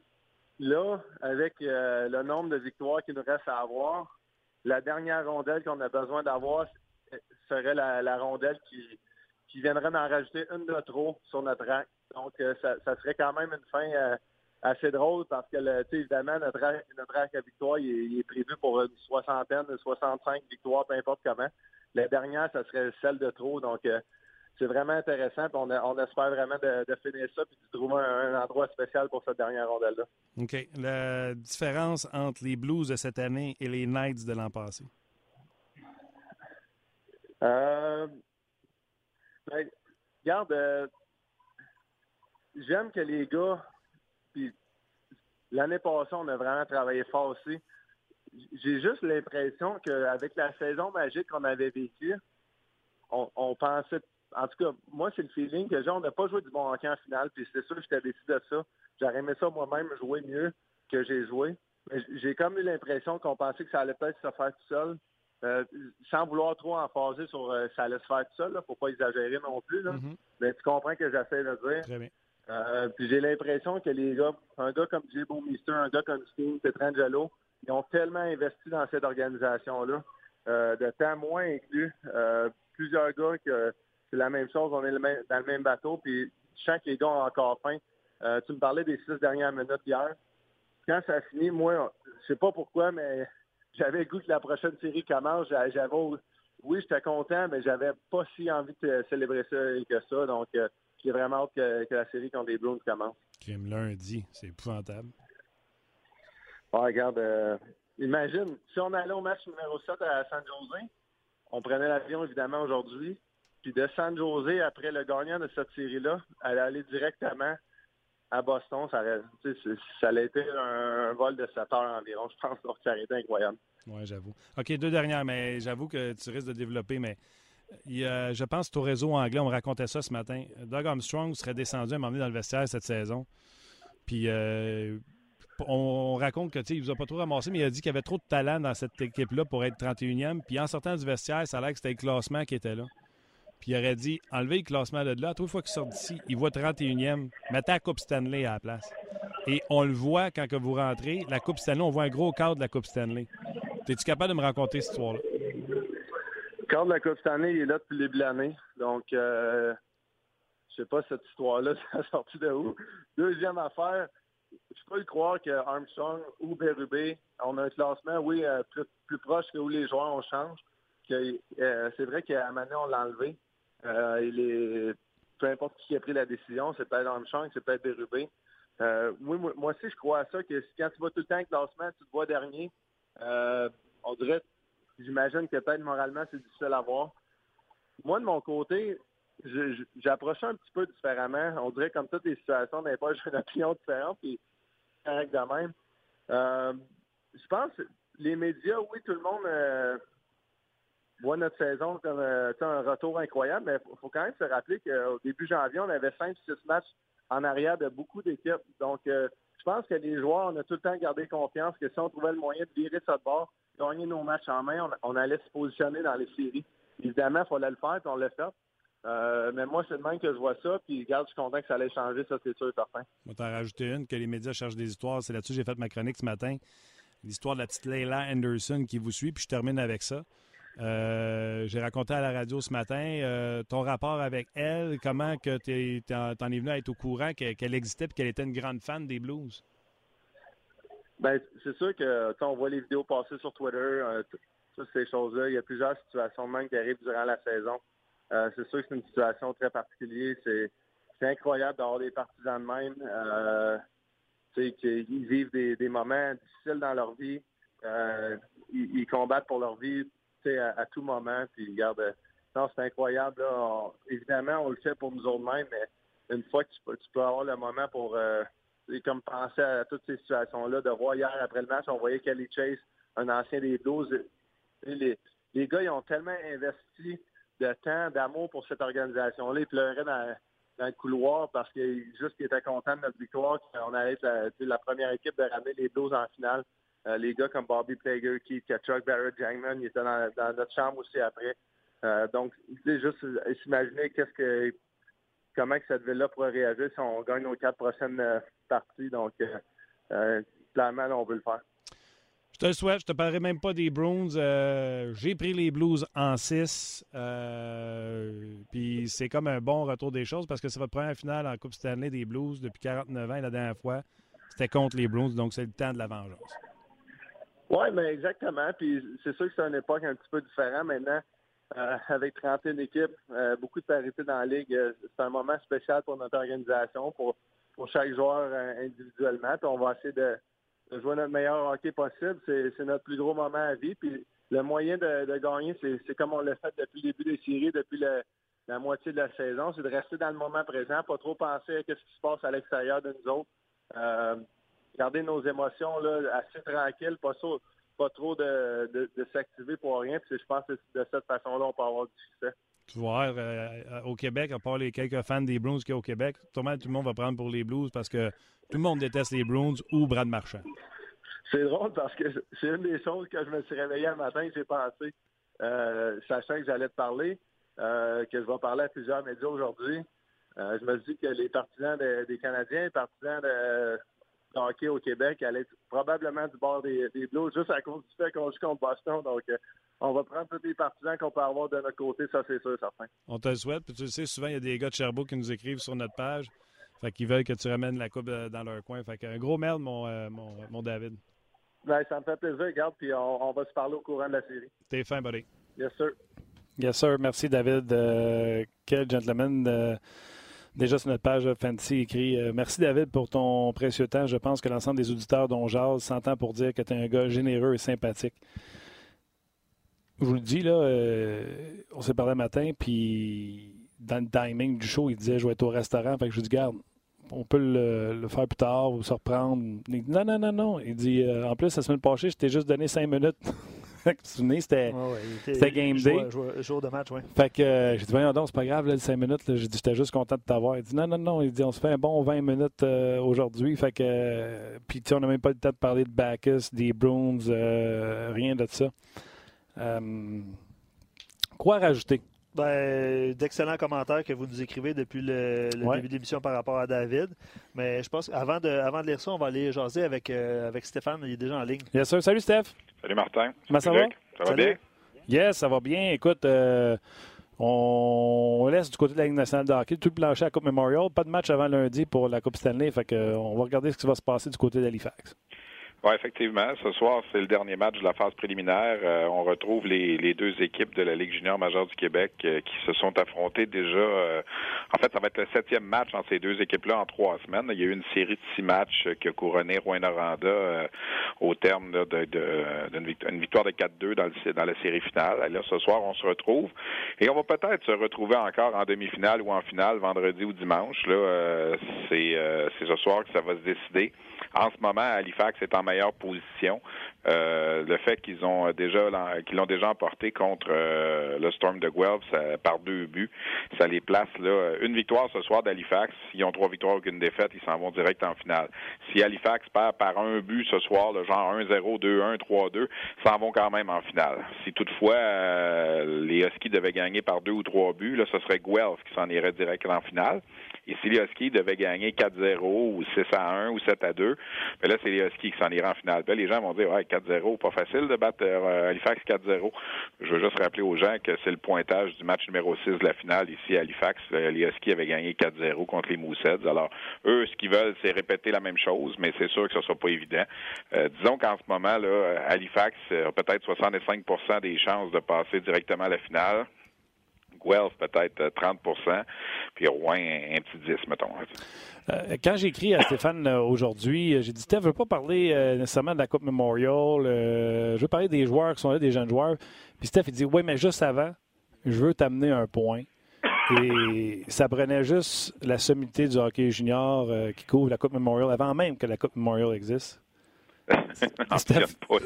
D: là, avec euh, le nombre de victoires qu'il nous reste à avoir, la dernière rondelle qu'on a besoin d'avoir serait la, rondelle qui, viendrait d'en rajouter une de trop sur notre rack. Donc, euh, ça, serait quand même une fin euh, assez drôle parce que, évidemment, notre rack, à victoire, il est, prévu pour une soixantaine, 65 victoires, peu importe comment. La dernière, ça serait celle de trop. Donc, c'est vraiment intéressant. On, on, espère vraiment de, finir ça et de trouver un, endroit spécial pour cette dernière rondelle-là.
A: OK. La différence entre les Blues de cette année et les Knights de l'an passé?
D: Euh, ben, regarde, euh, j'aime que les gars, puis l'année passée, on a vraiment travaillé fort aussi. J'ai juste l'impression qu'avec la saison magique qu'on avait vécue, on, on, pensait en tout cas, moi, c'est le feeling que genre, on n'a pas joué du bon hockey en finale, puis c'est sûr que j'étais décidé de ça. J'aurais aimé ça moi-même jouer mieux que j'ai joué. Mais j'ai comme eu l'impression qu'on pensait que ça allait peut-être se faire tout seul. Euh, sans vouloir trop en phaser sur euh, ça allait se faire tout seul, là, faut pas exagérer non plus. Là. Mm-hmm. Mais tu comprends que j'essaie de dire.
A: Très bien.
D: Euh, puis j'ai l'impression que les gars, un gars comme J. Mister, un gars comme Steve Petrangelo, ils ont tellement investi dans cette organisation-là, de temps moins inclus. plusieurs gars que c'est la même chose. On est dans le même bateau. Puis je sens que les gars ont encore faim. Euh, tu me parlais des six dernières minutes hier. Quand ça a fini, moi, je sais pas pourquoi, mais j'avais le goût que la prochaine série commence. J'avais, oui, j'étais content, mais j'avais pas si envie de célébrer ça que ça. Donc, euh, j'ai vraiment hâte que, la série contre les Bruins commence.
A: Crime lundi, c'est épouvantable.
D: regarde, euh, imagine, si on allait au match numéro 7 à San Jose, on prenait l'avion évidemment aujourd'hui. Puis de San Jose, après le gagnant de cette série-là, elle allait directement à Boston. Ça, aurait, ça a été un, vol de 7 heures environ. Je pense que ça aurait été incroyable.
A: Oui, j'avoue. OK, deux dernières, mais j'avoue que tu risques de développer, mais je pense que au réseau anglais, on me racontait ça ce matin. Doug Armstrong serait descendu à m'emmener dans le vestiaire cette saison. Puis euh, on, raconte que il vous a pas trop ramassé, mais il a dit qu'il y avait trop de talent dans cette équipe-là pour être 31e. Puis en sortant du vestiaire, ça a l'air que c'était le classement qui était là puis il aurait dit enlevez le classement de là. À fois qu'il sort d'ici, il voit 31e. Mettez la Coupe Stanley à la place. Et on le voit quand que vous rentrez, la Coupe Stanley, on voit un gros cadre de la Coupe Stanley. Es-tu capable de me raconter cette histoire-là?
D: Le cadre de la Coupe Stanley, il est là depuis le début. Donc, euh, je sais pas cette histoire-là, ça a sorti de où. Deuxième affaire, je peux le croire que Armstrong ou Berube, on a un classement, oui, euh, plus, proche que où les joueurs on change. Euh, c'est vrai qu'à moment on l'a enlevé. Euh, il est, peu importe qui a pris la décision, c'est peut-être Armstrong, c'est peut-être Bérubé. Euh, moi, moi, aussi, je crois à ça, que quand tu vas tout le temps avec classement, tu te vois dernier, on dirait, j'imagine que peut-être moralement, c'est difficile à voir. Moi, de mon côté, j'approchais un petit peu différemment. On dirait comme toutes les situations, fois, j'ai une opinion différente, puis correct de même. Euh, je pense les médias, oui, tout le monde euh, voit notre saison comme euh, un retour incroyable, mais il faut quand même se rappeler qu'au début janvier, on avait 5-6 matchs en arrière de beaucoup d'équipes. Donc, je pense que les joueurs, on a tout le temps gardé confiance que si on trouvait le moyen de virer ça de bord, gagner nos matchs en main, on, allait se positionner dans les séries. Évidemment, il fallait le faire, puis on l'a fait. Euh, mais moi, c'est le même que je vois ça. Puis, regarde, je suis content que ça allait changer, ça, c'est sûr et certain.
A: Moi, t'en rajouté une, que les médias cherchent des histoires. C'est là-dessus que j'ai fait ma chronique ce matin. L'histoire de la petite Leila Anderson qui vous suit, puis je termine avec ça. Euh, j'ai raconté à la radio ce matin euh, ton rapport avec elle, comment que tu en es venu à être au courant qu'elle existait et qu'elle était une grande fan des blues?
D: Ben, c'est sûr que on voit les vidéos passer sur Twitter, toutes ces choses-là. Il y a plusieurs situations même qui arrivent durant la saison. Euh, c'est sûr que c'est une situation très particulière. C'est, incroyable d'avoir des partisans de même. Euh, qu'ils vivent des, moments difficiles dans leur vie. Euh, ils, combattent pour leur vie à, tout moment. Puis, regarde, non, c'est incroyable. évidemment, on le fait pour nous autres mêmes, mais une fois que tu peux, avoir le moment pour comme penser à toutes ces situations-là, de voir hier après le match, on voyait Kelly Chase, un ancien des Blues. Les, les gars, ils ont tellement investi de temps, d'amour pour cette organisation-là. Il pleurait dans, le couloir parce juste qu'il était content de notre victoire, qu'on allait être la, première équipe de ramener les Blues en finale. Euh, les gars comme Bobby Plager, Keith Chuck Barrett, Jangman, ils étaient dans, notre chambre aussi après. Euh, donc, c'est juste s'imaginer qu'est-ce que comment que cette ville-là pourrait réagir si on gagne nos quatre prochaines euh, parties. Donc, clairement, on veut le faire.
A: Je te le souhaite. Je te parlerai même pas des Bruins. J'ai pris les Blues en 6. Euh, puis c'est comme un bon retour des choses parce que c'est votre première finale en Coupe Stanley des Blues depuis 49 ans. La dernière fois, c'était contre les Bruins. Donc c'est le temps de la vengeance.
D: Oui, mais exactement. Puis c'est sûr que c'est une époque un petit peu différente maintenant. Euh, avec 31 équipes, beaucoup de parité dans la Ligue, c'est un moment spécial pour notre organisation, pour, pour chaque joueur individuellement. Puis on va essayer de de jouer notre meilleur hockey possible. C'est notre plus gros moment à vie. Puis le moyen de, gagner, c'est comme on l'a fait depuis le début des séries, depuis la moitié de la saison, c'est de rester dans le moment présent, pas trop penser à ce qui se passe à l'extérieur de nous autres. Euh, garder nos émotions là, assez tranquilles, pas, pas trop de, s'activer pour rien. Puis je pense que de cette façon-là, on peut avoir du succès.
A: Tu vois, euh, euh, au Québec, à part les quelques fans des Bruins qu'il y a au Québec, tout le monde va prendre pour les Blues parce que tout le monde déteste les Bruins ou Brad Marchand.
D: C'est drôle parce que c'est une des choses que je me suis réveillé un matin et j'ai pensé, euh, sachant que j'allais te parler, que je vais parler à plusieurs médias aujourd'hui. je me suis dit que les partisans des Canadiens, les partisans de, hockey au Québec allaient probablement du bord des, Blues juste à cause du fait qu'on joue contre Boston. Donc, on va prendre tous les partisans qu'on peut avoir de notre côté, ça c'est sûr, certain.
A: On te le souhaite. Puis tu le sais, souvent, il y a des gars de Sherbrooke qui nous écrivent sur notre page. Fait qu'ils veulent que tu ramènes la coupe euh, dans leur coin. Fait qu'un gros merde, mon, euh, mon, mon, David.
D: Ben, ça me fait plaisir, regarde, puis on, va se parler au courant de la série.
A: T'es fin, buddy.
D: Yes, sir.
A: Yes, sir. Merci, David. Euh, quel gentleman. Déjà sur notre page Fantasy écrit Merci, David, pour ton précieux temps. Je pense que l'ensemble des auditeurs dont j'ose s'entend pour dire que tu es un gars généreux et sympathique je vous le dis, là, euh, on s'est parlé matin, puis dans le timing du show, il disait je vais être au restaurant. Fait que je lui dis garde, on peut le, faire plus tard ou se reprendre. Non, non, non, non. Il dit euh, en plus, la semaine passée, je t'ai juste donné cinq minutes. Vous vous souvenez, c'était game day.
B: Jour, de match, oui.
A: Fait que euh, j'ai dit, voyons donc, c'est pas grave, là, les 5 minutes. J'ai dit, j'étais juste content de t'avoir. Il dit, non, non, non. Il dit, on se fait un bon 20 minutes aujourd'hui. Fait que, puis, on n'a même pas le temps de parler de Bacchus, des Bruins, rien de ça. Euh, quoi rajouter?
B: Ben, d'excellents commentaires que vous nous écrivez depuis le, début de l'émission par rapport à David. Mais je pense qu'avant de, avant de lire ça, on va aller jaser avec, euh, avec Stéphane. Il est déjà en ligne.
A: Yes, sir. Salut, Steph.
E: Salut, Martin.
A: Comment ça va?
E: Ça va bien?
A: Yes, ça va bien. Écoute, euh, on laisse du côté de la Ligue nationale de hockey tout le plancher à la Coupe Memorial. Pas de match avant lundi pour la Coupe Stanley. Fait que, on va regarder ce qui va se passer du côté d'Halifax.
E: Oui, effectivement. Ce soir, c'est le dernier match de la phase préliminaire. Euh, on retrouve les, les, deux équipes de la Ligue junior majeure du Québec euh, qui se sont affrontées déjà. Euh, en fait, ça va être le septième match entre ces deux équipes-là en trois semaines. Il y a eu une série de six matchs qui a couronné Rouen-Noranda au terme d'une victoire de 4-2 dans, dans la série finale. Et là, ce soir, on se retrouve. Et on va peut-être se retrouver encore en demi-finale ou en finale vendredi ou dimanche. Là, c'est ce soir que ça va se décider. En ce moment, Halifax est en meilleure position. Euh, le fait qu'ils ont déjà qu'ils l'ont déjà emporté contre euh, le Storm de Guelph par deux buts, ça les place là. Une victoire ce soir d'Halifax. S'ils ont trois victoires aucune défaite, ils s'en vont direct en finale. Si Halifax perd par un but ce soir, le genre 1-0, 2-1, 3-2, s'en vont quand même en finale. Si toutefois euh, les Huskies devaient gagner par deux ou trois buts, là, ce serait Guelph qui s'en irait direct en finale. Et si les Huskies devaient gagner 4-0 ou 6-1 ou 7-2, mais là, c'est les Huskies qui s'en iraient en finale. Là, les gens vont dire, ouais, 4-0, pas facile de battre euh, Halifax 4-0. Je veux juste rappeler aux gens que c'est le pointage du match numéro 6 de la finale ici à Halifax. Euh, Huskies avaient gagné 4-0 contre les Mooseheads. Alors, eux, ce qu'ils veulent, c'est répéter la même chose, mais c'est sûr que ce sera pas évident. Euh, disons qu'en ce moment, là, Halifax a peut-être 65% des chances de passer directement à la finale. Guelph peut-être 30% puis Rouen un, un petit 10, mettons.
A: Euh, quand j'ai écrit à Stéphane euh, aujourd'hui, euh, j'ai dit Steph, je veux pas parler nécessairement de la Coupe Memorial. je veux parler des joueurs qui sont là, des jeunes joueurs. Puis Steph, il dit Oui, mais juste avant, je veux t'amener un point. Et ça prenait juste la sommité du hockey junior qui couvre la Coupe Memorial avant même que la Coupe Memorial existe.
E: Steph...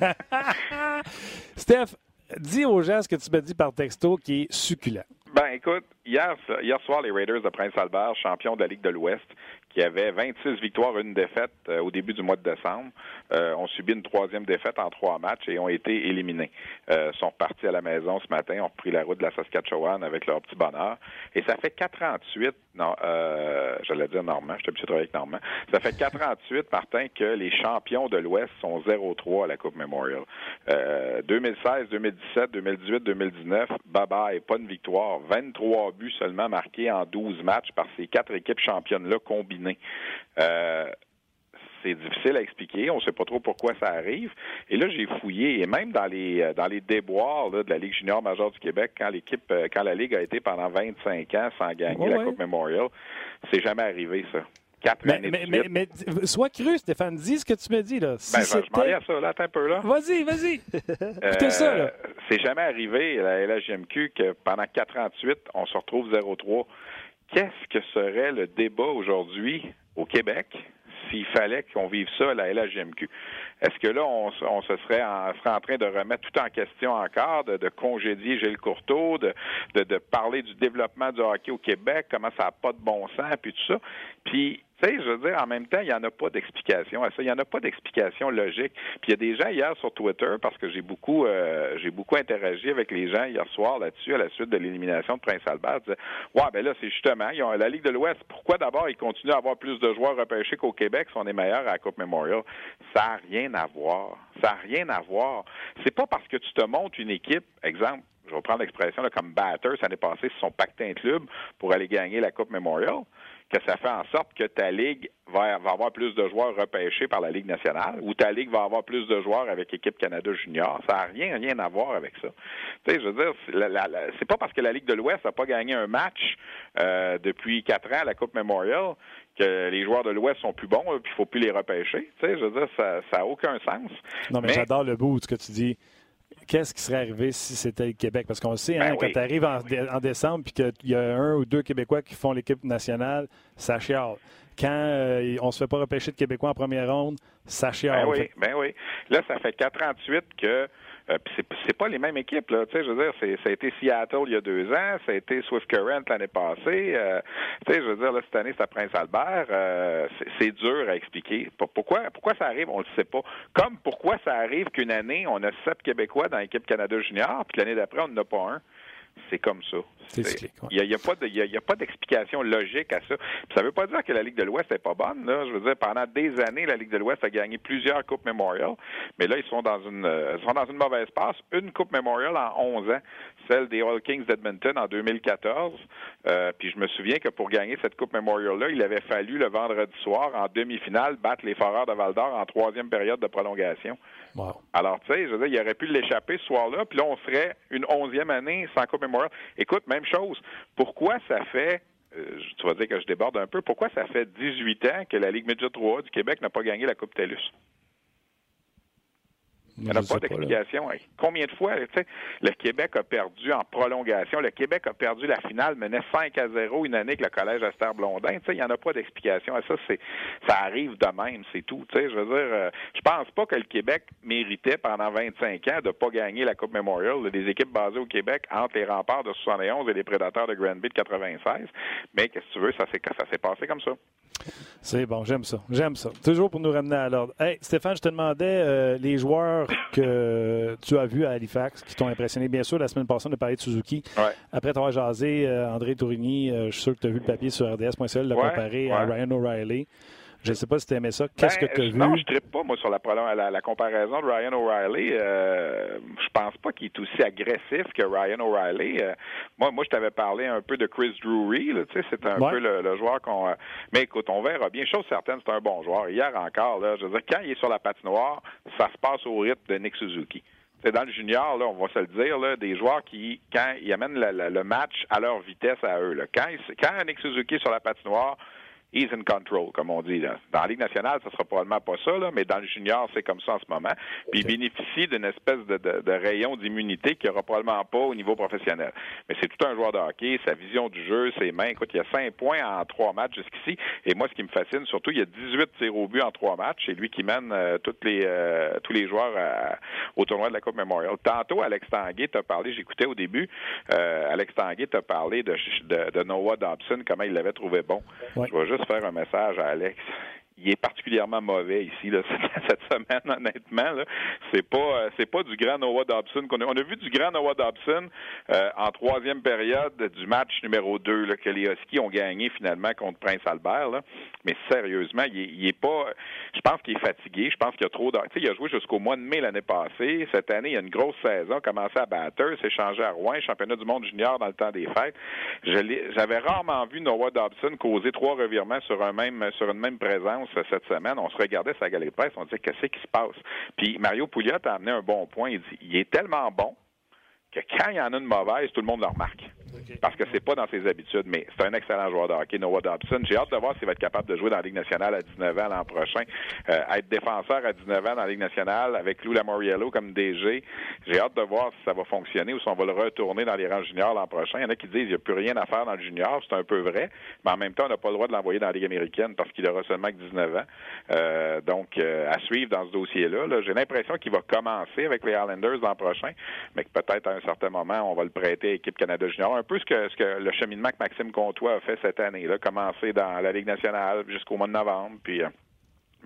A: Steph, dis aux gens ce que tu m'as dit par texto qui est succulent.
E: Ben, écoute, hier, soir, les Raiders de Prince-Albert, champions de la Ligue de l'Ouest, qui avaient 26 victoires, une défaite euh, au début du mois de décembre, euh, ont subi une troisième défaite en trois matchs et ont été éliminés. Euh, sont repartis à la maison ce matin, ont repris la route de la Saskatchewan avec leur petit bonheur. Et ça fait 48, non, euh, j'allais dire Normand, je suis habitué de travailler avec Normand. Ça fait 48, Martin, que les champions de l'Ouest sont 0-3 à la Coupe Memorial. 2016, 2017, 2018, 2019, baba et pas une victoire. 23 buts seulement marqués en 12 matchs par ces quatre équipes championnes-là combinées. Euh, c'est difficile à expliquer. On ne sait pas trop pourquoi ça arrive. Et là, j'ai fouillé, et même dans les euh, dans les déboires de la Ligue junior majeure du Québec, quand l'équipe, euh, quand la Ligue a été pendant 25 ans sans gagner la Coupe Memorial, c'est jamais arrivé ça. Quatre
A: mais,
E: années
A: mais, mais, sois cru, Stéphane, dis ce que tu me dis. Là.
E: ben, je m'en à ça, là, attends un peu. là.
A: Vas-y, vas-y. Écoutez ça. Là.
E: C'est jamais arrivé, à la LHMQ, que pendant 4 ans de suite, on se retrouve 0-3. Qu'est-ce que serait le débat aujourd'hui au Québec s'il fallait qu'on vive ça à la LHMQ. Est-ce que là, on, se serait en, serait en train de remettre tout en question encore, de, de congédier Gilles Courteau, de, de, de, parler du développement du hockey au Québec, comment ça n'a pas de bon sens, puis tout ça? Puis tu sais, je veux dire, en même temps, il n'y en a pas d'explication à ça. Il n'y en a pas d'explication logique. Puis il y a des gens hier sur Twitter, parce que j'ai beaucoup euh, j'ai beaucoup interagi avec les gens hier soir là-dessus, à la suite de l'élimination de Prince Albert, disaient Ouais, ben là, c'est justement, ils ont la Ligue de l'Ouest. Pourquoi d'abord ils continuent à avoir plus de joueurs repêchés qu'au Québec si on est meilleur à la Coupe Memorial? Ça n'a rien à voir. Ça n'a rien à voir. C'est pas parce que tu te montes une équipe, exemple, je vais prendre l'expression comme batter, ça n'est passé sur son pactin club pour aller gagner la Coupe Memorial que ça fait en sorte que ta ligue va, avoir plus de joueurs repêchés par la Ligue nationale ou ta ligue va avoir plus de joueurs avec l'équipe Canada Junior. Ça n'a rien, rien à voir avec ça. Tu sais, je veux dire, c'est pas parce que la Ligue de l'Ouest n'a pas gagné un match euh, depuis quatre ans à la Coupe Memorial que les joueurs de l'Ouest sont plus bons, puis il ne faut plus les repêcher. Tu sais, je veux dire, ça n'a aucun sens.
A: Non, mais, j'adore le bout de ce que tu dis qu'est-ce qui serait arrivé si c'était le Québec? Parce qu'on sait, hein, ben quand tu arrives en, décembre et qu'il y a un ou deux Québécois qui font l'équipe nationale, ça chiale. Quand euh, on se fait pas repêcher de Québécois en première ronde, ça chiale.
E: Ben oui, ben oui. Là, ça fait 4 ans de suite que euh, c'est pas les mêmes équipes, là. Tu sais, je veux dire, ça a été Seattle il y a deux ans, ça a été Swift Current l'année passée. Euh, tu sais, je veux dire, là, cette année, c'est à Prince Albert. Euh, c'est dur à expliquer. Pourquoi, pourquoi ça arrive, on le sait pas. Comme pourquoi ça arrive qu'une année, on a sept Québécois dans l'équipe Canada Junior, puis l'année d'après, on n'en a pas un. C'est comme ça.
A: Il
E: n'y a, pas d'explication logique à ça. ça ne veut pas dire que la Ligue de l'Ouest n'est pas bonne. Là. Je veux dire, pendant des années, la Ligue de l'Ouest a gagné plusieurs Coupes Memorial, mais là, ils sont dans une, euh, sont dans une mauvaise passe. Une Coupe Memorial en 11 ans, celle des All Kings d'Edmonton en 2014. Euh, puis je me souviens que pour gagner cette Coupe Memorial-là, il avait fallu le vendredi soir, en demi-finale, battre les Foreurs de Val-d'Or en troisième période de prolongation. Alors, tu sais, je veux dire, il aurait pu l'échapper ce soir-là, puis là, on serait une onzième année sans Coupe Écoute, même chose. Pourquoi ça fait euh, tu vas dire que je déborde un peu. Pourquoi ça fait 18 ans que la Ligue Média 3 du Québec n'a pas gagné la Coupe TELUS? Il n'y a pas d'explication. Combien de fois, le Québec a perdu en prolongation? Le Québec a perdu la finale, menait 5 à 0 une année avec le collège Esther Blondin. Tu sais, il n'y en a pas d'explication à ça. C'est, ça arrive de même, c'est tout. Tu sais, je veux dire, euh, je pense pas que le Québec méritait pendant 25 ans de pas gagner la Coupe Memorial. Des équipes basées au Québec entre les remparts de 71 et les prédateurs de Granby de 96. Mais qu'est-ce que tu veux, ça s'est, ça s'est passé comme ça.
A: C'est bon, j'aime ça. J'aime ça. Toujours pour nous ramener à l'ordre. Hey, Stéphane, je te demandais euh, les joueurs que tu as vus à Halifax qui t'ont impressionné. Bien sûr, la semaine passée, on a parlé de Suzuki. Après t'avoir jasé, euh, André Tourigny, euh, je suis sûr que tu as vu le papier sur RDS.ca, l'a comparé à Ryan O'Reilly. Je ne sais pas si tu aimais ça. Qu'est-ce
E: ben,
A: que tu as vu?
E: Non, je ne pas, moi, sur la, la, comparaison de Ryan O'Reilly. Euh, je pense pas qu'il est aussi agressif que Ryan O'Reilly. Euh, moi, moi, je t'avais parlé un peu de Chris Drury. C'est un peu le, joueur qu'on... Euh, mais écoute, on verra bien. Chose certaine, c'est un bon joueur. Hier encore, là, je veux dire, quand il est sur la patinoire, ça se passe au rythme de Nick Suzuki. C'est dans le junior, là, on va se le dire, là, des joueurs qui, quand ils amènent le, match à leur vitesse à eux. Là. Quand, quand Nick Suzuki est sur la patinoire, he's in control, comme on dit. Là. Dans la Ligue nationale, ça sera probablement pas ça, là, mais dans le junior, c'est comme ça en ce moment. Puis il bénéficie d'une espèce de, de, de rayon d'immunité qu'il n'y aura probablement pas au niveau professionnel. Mais c'est tout un joueur de hockey, sa vision du jeu, ses mains. Écoute, il y a cinq points en trois matchs jusqu'ici. Et moi, ce qui me fascine, surtout, il y a 18 tirs au but en trois matchs. C'est lui qui mène euh, toutes les, euh, tous les joueurs au tournoi de la Coupe Memorial. Tantôt, Alex Tanguay t'a parlé, j'écoutais au début, euh, Alex Tanguay t'a parlé de, de, Noah Dobson, comment il l'avait trouvé bon. Je vais juste faire un message à Alex il est particulièrement mauvais ici cette semaine, honnêtement. C'est pas euh, c'est pas du grand Noah Dobson qu'on a. On a vu du grand Noah Dobson euh, en troisième période du match numéro 2 là, que les Huskies ont gagné finalement contre Prince Albert. Mais sérieusement, il est, pas. Je pense qu'il est fatigué. Je pense qu'il a trop de. il a joué jusqu'au mois de mai l'année passée. Cette année, il y a une grosse saison. Commencé à battre, s'est changé à Rouen, championnat du monde junior dans le temps des fêtes. J'avais rarement vu Noah Dobson causer trois revirements sur un même sur une même présence cette semaine, on se regardait sa galerie de presse, on disait qu'est-ce qui se passe? Puis Mario Pouliot a amené un bon point. Il dit il est tellement bon que quand il y en a une mauvaise, tout le monde le remarque. Parce que c'est pas dans ses habitudes, mais c'est un excellent joueur de hockey, Noah Dobson. J'ai hâte de voir s'il va être capable de jouer dans la Ligue nationale à 19 ans l'an prochain. Euh, être défenseur à 19 ans dans la Ligue nationale avec Lou Lamoriello comme DG. J'ai hâte de voir si ça va fonctionner ou si on va le retourner dans les rangs juniors l'an prochain. Il y en a qui disent qu'il n'y a plus rien à faire dans le junior. C'est un peu vrai. Mais en même temps, on n'a pas le droit de l'envoyer dans la Ligue américaine parce qu'il aura seulement que 19 ans. Euh, donc, euh, à suivre dans ce dossier-là. -là, J'ai l'impression qu'il va commencer avec les Islanders l'an prochain, mais que peut-être à un certain moment, on va le prêter à l'équipe Canada Junior. Un peu ce que, ce que le cheminement que Maxime Comtois a fait cette année, là, commencer dans la Ligue nationale jusqu'au mois de novembre, puis euh,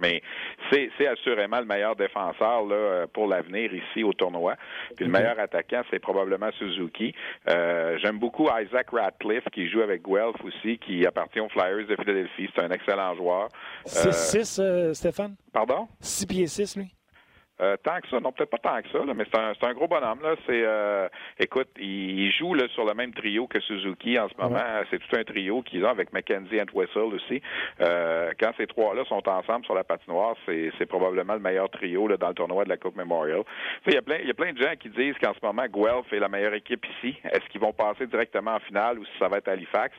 E: mais c'est, assurément le meilleur défenseur là, pour l'avenir ici au tournoi. Puis le meilleur attaquant, c'est probablement Suzuki. Euh, j'aime beaucoup Isaac Ratcliffe qui joue avec Guelph aussi, qui appartient aux Flyers de Philadelphie. C'est un excellent joueur.
A: 6-6, euh, Stéphane?
E: Pardon?
A: 6 pieds 6, lui?
E: Euh, tant que ça, non, peut-être pas tant que ça, là, mais c'est un, un, gros bonhomme. Là. C'est, euh, écoute, il, joue là, sur le même trio que Suzuki en ce moment. C'est tout un trio qu'ils ont avec McKenzie et Wessel aussi. Euh, quand ces trois-là sont ensemble sur la patinoire, c'est, c'est probablement le meilleur trio là, dans le tournoi de la Coupe Memorial. Il y a plein, il y a plein de gens qui disent qu'en ce moment, Guelph est la meilleure équipe ici. Est-ce qu'ils vont passer directement en finale ou si ça va être Halifax?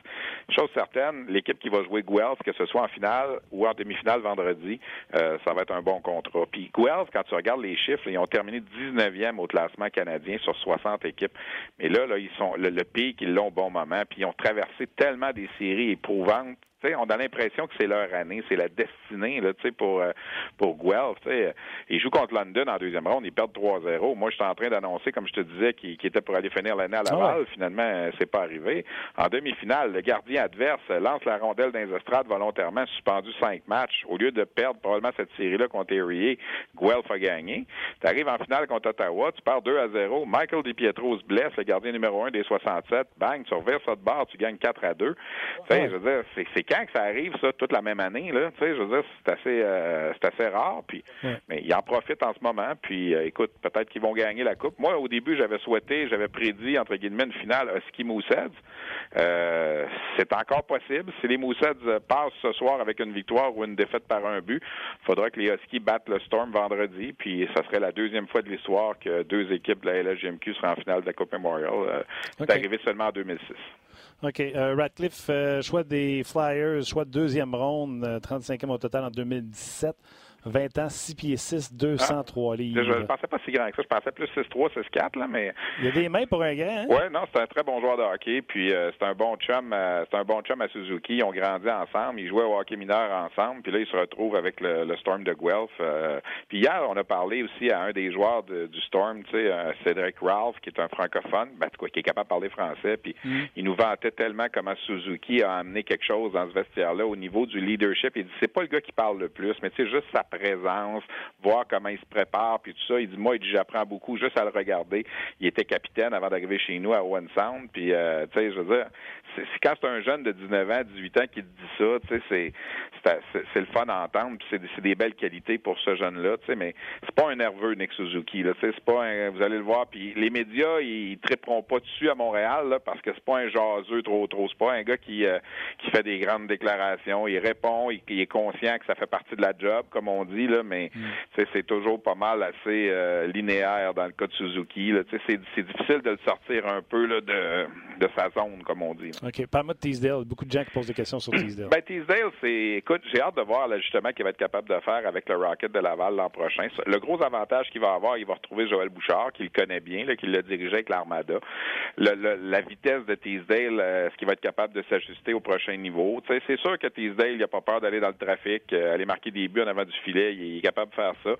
E: Chose certaine, l'équipe qui va jouer Guelph, que ce soit en finale ou en demi-finale vendredi, ça va être un bon contrat. Puis Guelph, quand tu regardes les chiffres, ils ont terminé 19e au classement canadien sur 60 équipes. Mais là, là ils sont le, le pic, ils l'ont au bon moment, puis ils ont traversé tellement des séries éprouvantes on a l'impression que c'est leur année, c'est la destinée là, pour, euh, pour Guelph. Ils jouent contre London en deuxième ronde, ils perdent 3-0. Moi, je suis en train d'annoncer, comme je te disais, qu'ils était pour aller finir l'année à Laval. Finalement, euh, c'est pas arrivé. En demi-finale, le gardien adverse lance la rondelle dans les estrades volontairement, suspendu cinq matchs. Au lieu de perdre probablement cette série-là contre Erie, Guelph a gagné. Tu arrives en finale contre Ottawa, tu perds 2 à 0. Michael DiPietro se blesse, le gardien numéro 1 des 67. Bang, tu reverses ça de barre, tu gagnes 4 à 2. Je veux dire, c'est quand que ça arrive, ça, toute la même année, là? Je veux dire, c'est assez, euh, c'est assez rare. Puis, Mais ils en profitent en ce moment. Puis, euh, écoute, peut-être qu'ils vont gagner la Coupe. Moi, au début, j'avais souhaité, j'avais prédit, entre guillemets, une finale Husky Mooseheads. Euh, c'est encore possible. Si les Mooseheads passent ce soir avec une victoire ou une défaite par un but, il faudra que les Huskies battent le Storm vendredi. Puis, ça serait la deuxième fois de l'histoire que deux équipes de la LSGMQ seraient en finale de la Coupe Memorial. C'est arrivé seulement en 2006.
A: OK. Euh, Ratcliffe, euh, choix des Flyers, choix de deuxième ronde, 35e au total en 2017. 20 ans, 6 pieds 6, 203 ah, livres.
E: Je ne pensais pas si grand que ça. Je pensais plus 6-3, 6-4, là, mais.
A: Il y a des mains pour un grand, hein?
E: Oui, non, c'est un très bon joueur de hockey. Puis euh, c'est un bon chum, euh, c'est un bon chum à Suzuki. Ils ont grandi ensemble. Ils jouaient au hockey mineur ensemble. Puis là, ils se retrouvent avec le, Storm de Guelph. Euh. puis hier, on a parlé aussi à un des joueurs du Storm, tu sais, Cédric Ralph, qui est un francophone, ben, quoi, qui est capable de parler français. Puis mm. il nous vantait tellement comment Suzuki a amené quelque chose dans ce vestiaire-là au niveau du leadership. Il dit, c'est pas le gars qui parle le plus, mais tu sais, juste sa présence, voir comment il se prépare, puis tout ça. Il dit, moi, il dit, j'apprends beaucoup juste à le regarder. Il était capitaine avant d'arriver chez nous à One Sound, puis, euh, tu sais, je veux dire, c'est quand c'est un jeune de 19 ans, 18 ans qui te dit ça, tu sais, c'est le fun à entendre, puis c'est des belles qualités pour ce jeune-là, tu sais, mais c'est pas un nerveux, Nick Suzuki, là, c'est pas un, vous allez le voir, puis les médias, ils, ils triperont pas dessus à Montréal, là, parce que c'est pas un jaseux trop, trop, c'est pas un gars qui, euh, qui fait des grandes déclarations, il répond, il, il, est conscient que ça fait partie de la job, comme on dit, là, mais mm. c'est toujours pas mal assez euh, linéaire dans le cas de Suzuki, là, c'est difficile de le sortir un peu là, de, de sa zone, comme on dit.
A: OK. Parle-moi de Teasdale. Beaucoup de gens qui posent des questions sur Teasdale.
E: ben, Teasdale, c'est. Écoute, j'ai hâte de voir l'ajustement qu'il va être capable de faire avec le Rocket de Laval l'an prochain. Le gros avantage qu'il va avoir, il va retrouver Joël Bouchard, qu'il connaît bien, qu'il l'a dirigé avec l'Armada. la vitesse de Teasdale, euh, est-ce qu'il va être capable de s'ajuster au prochain niveau? c'est sûr que Teasdale, il n'a pas peur d'aller dans le trafic, euh, aller marquer des buts en avant du filet. Il est capable de faire ça.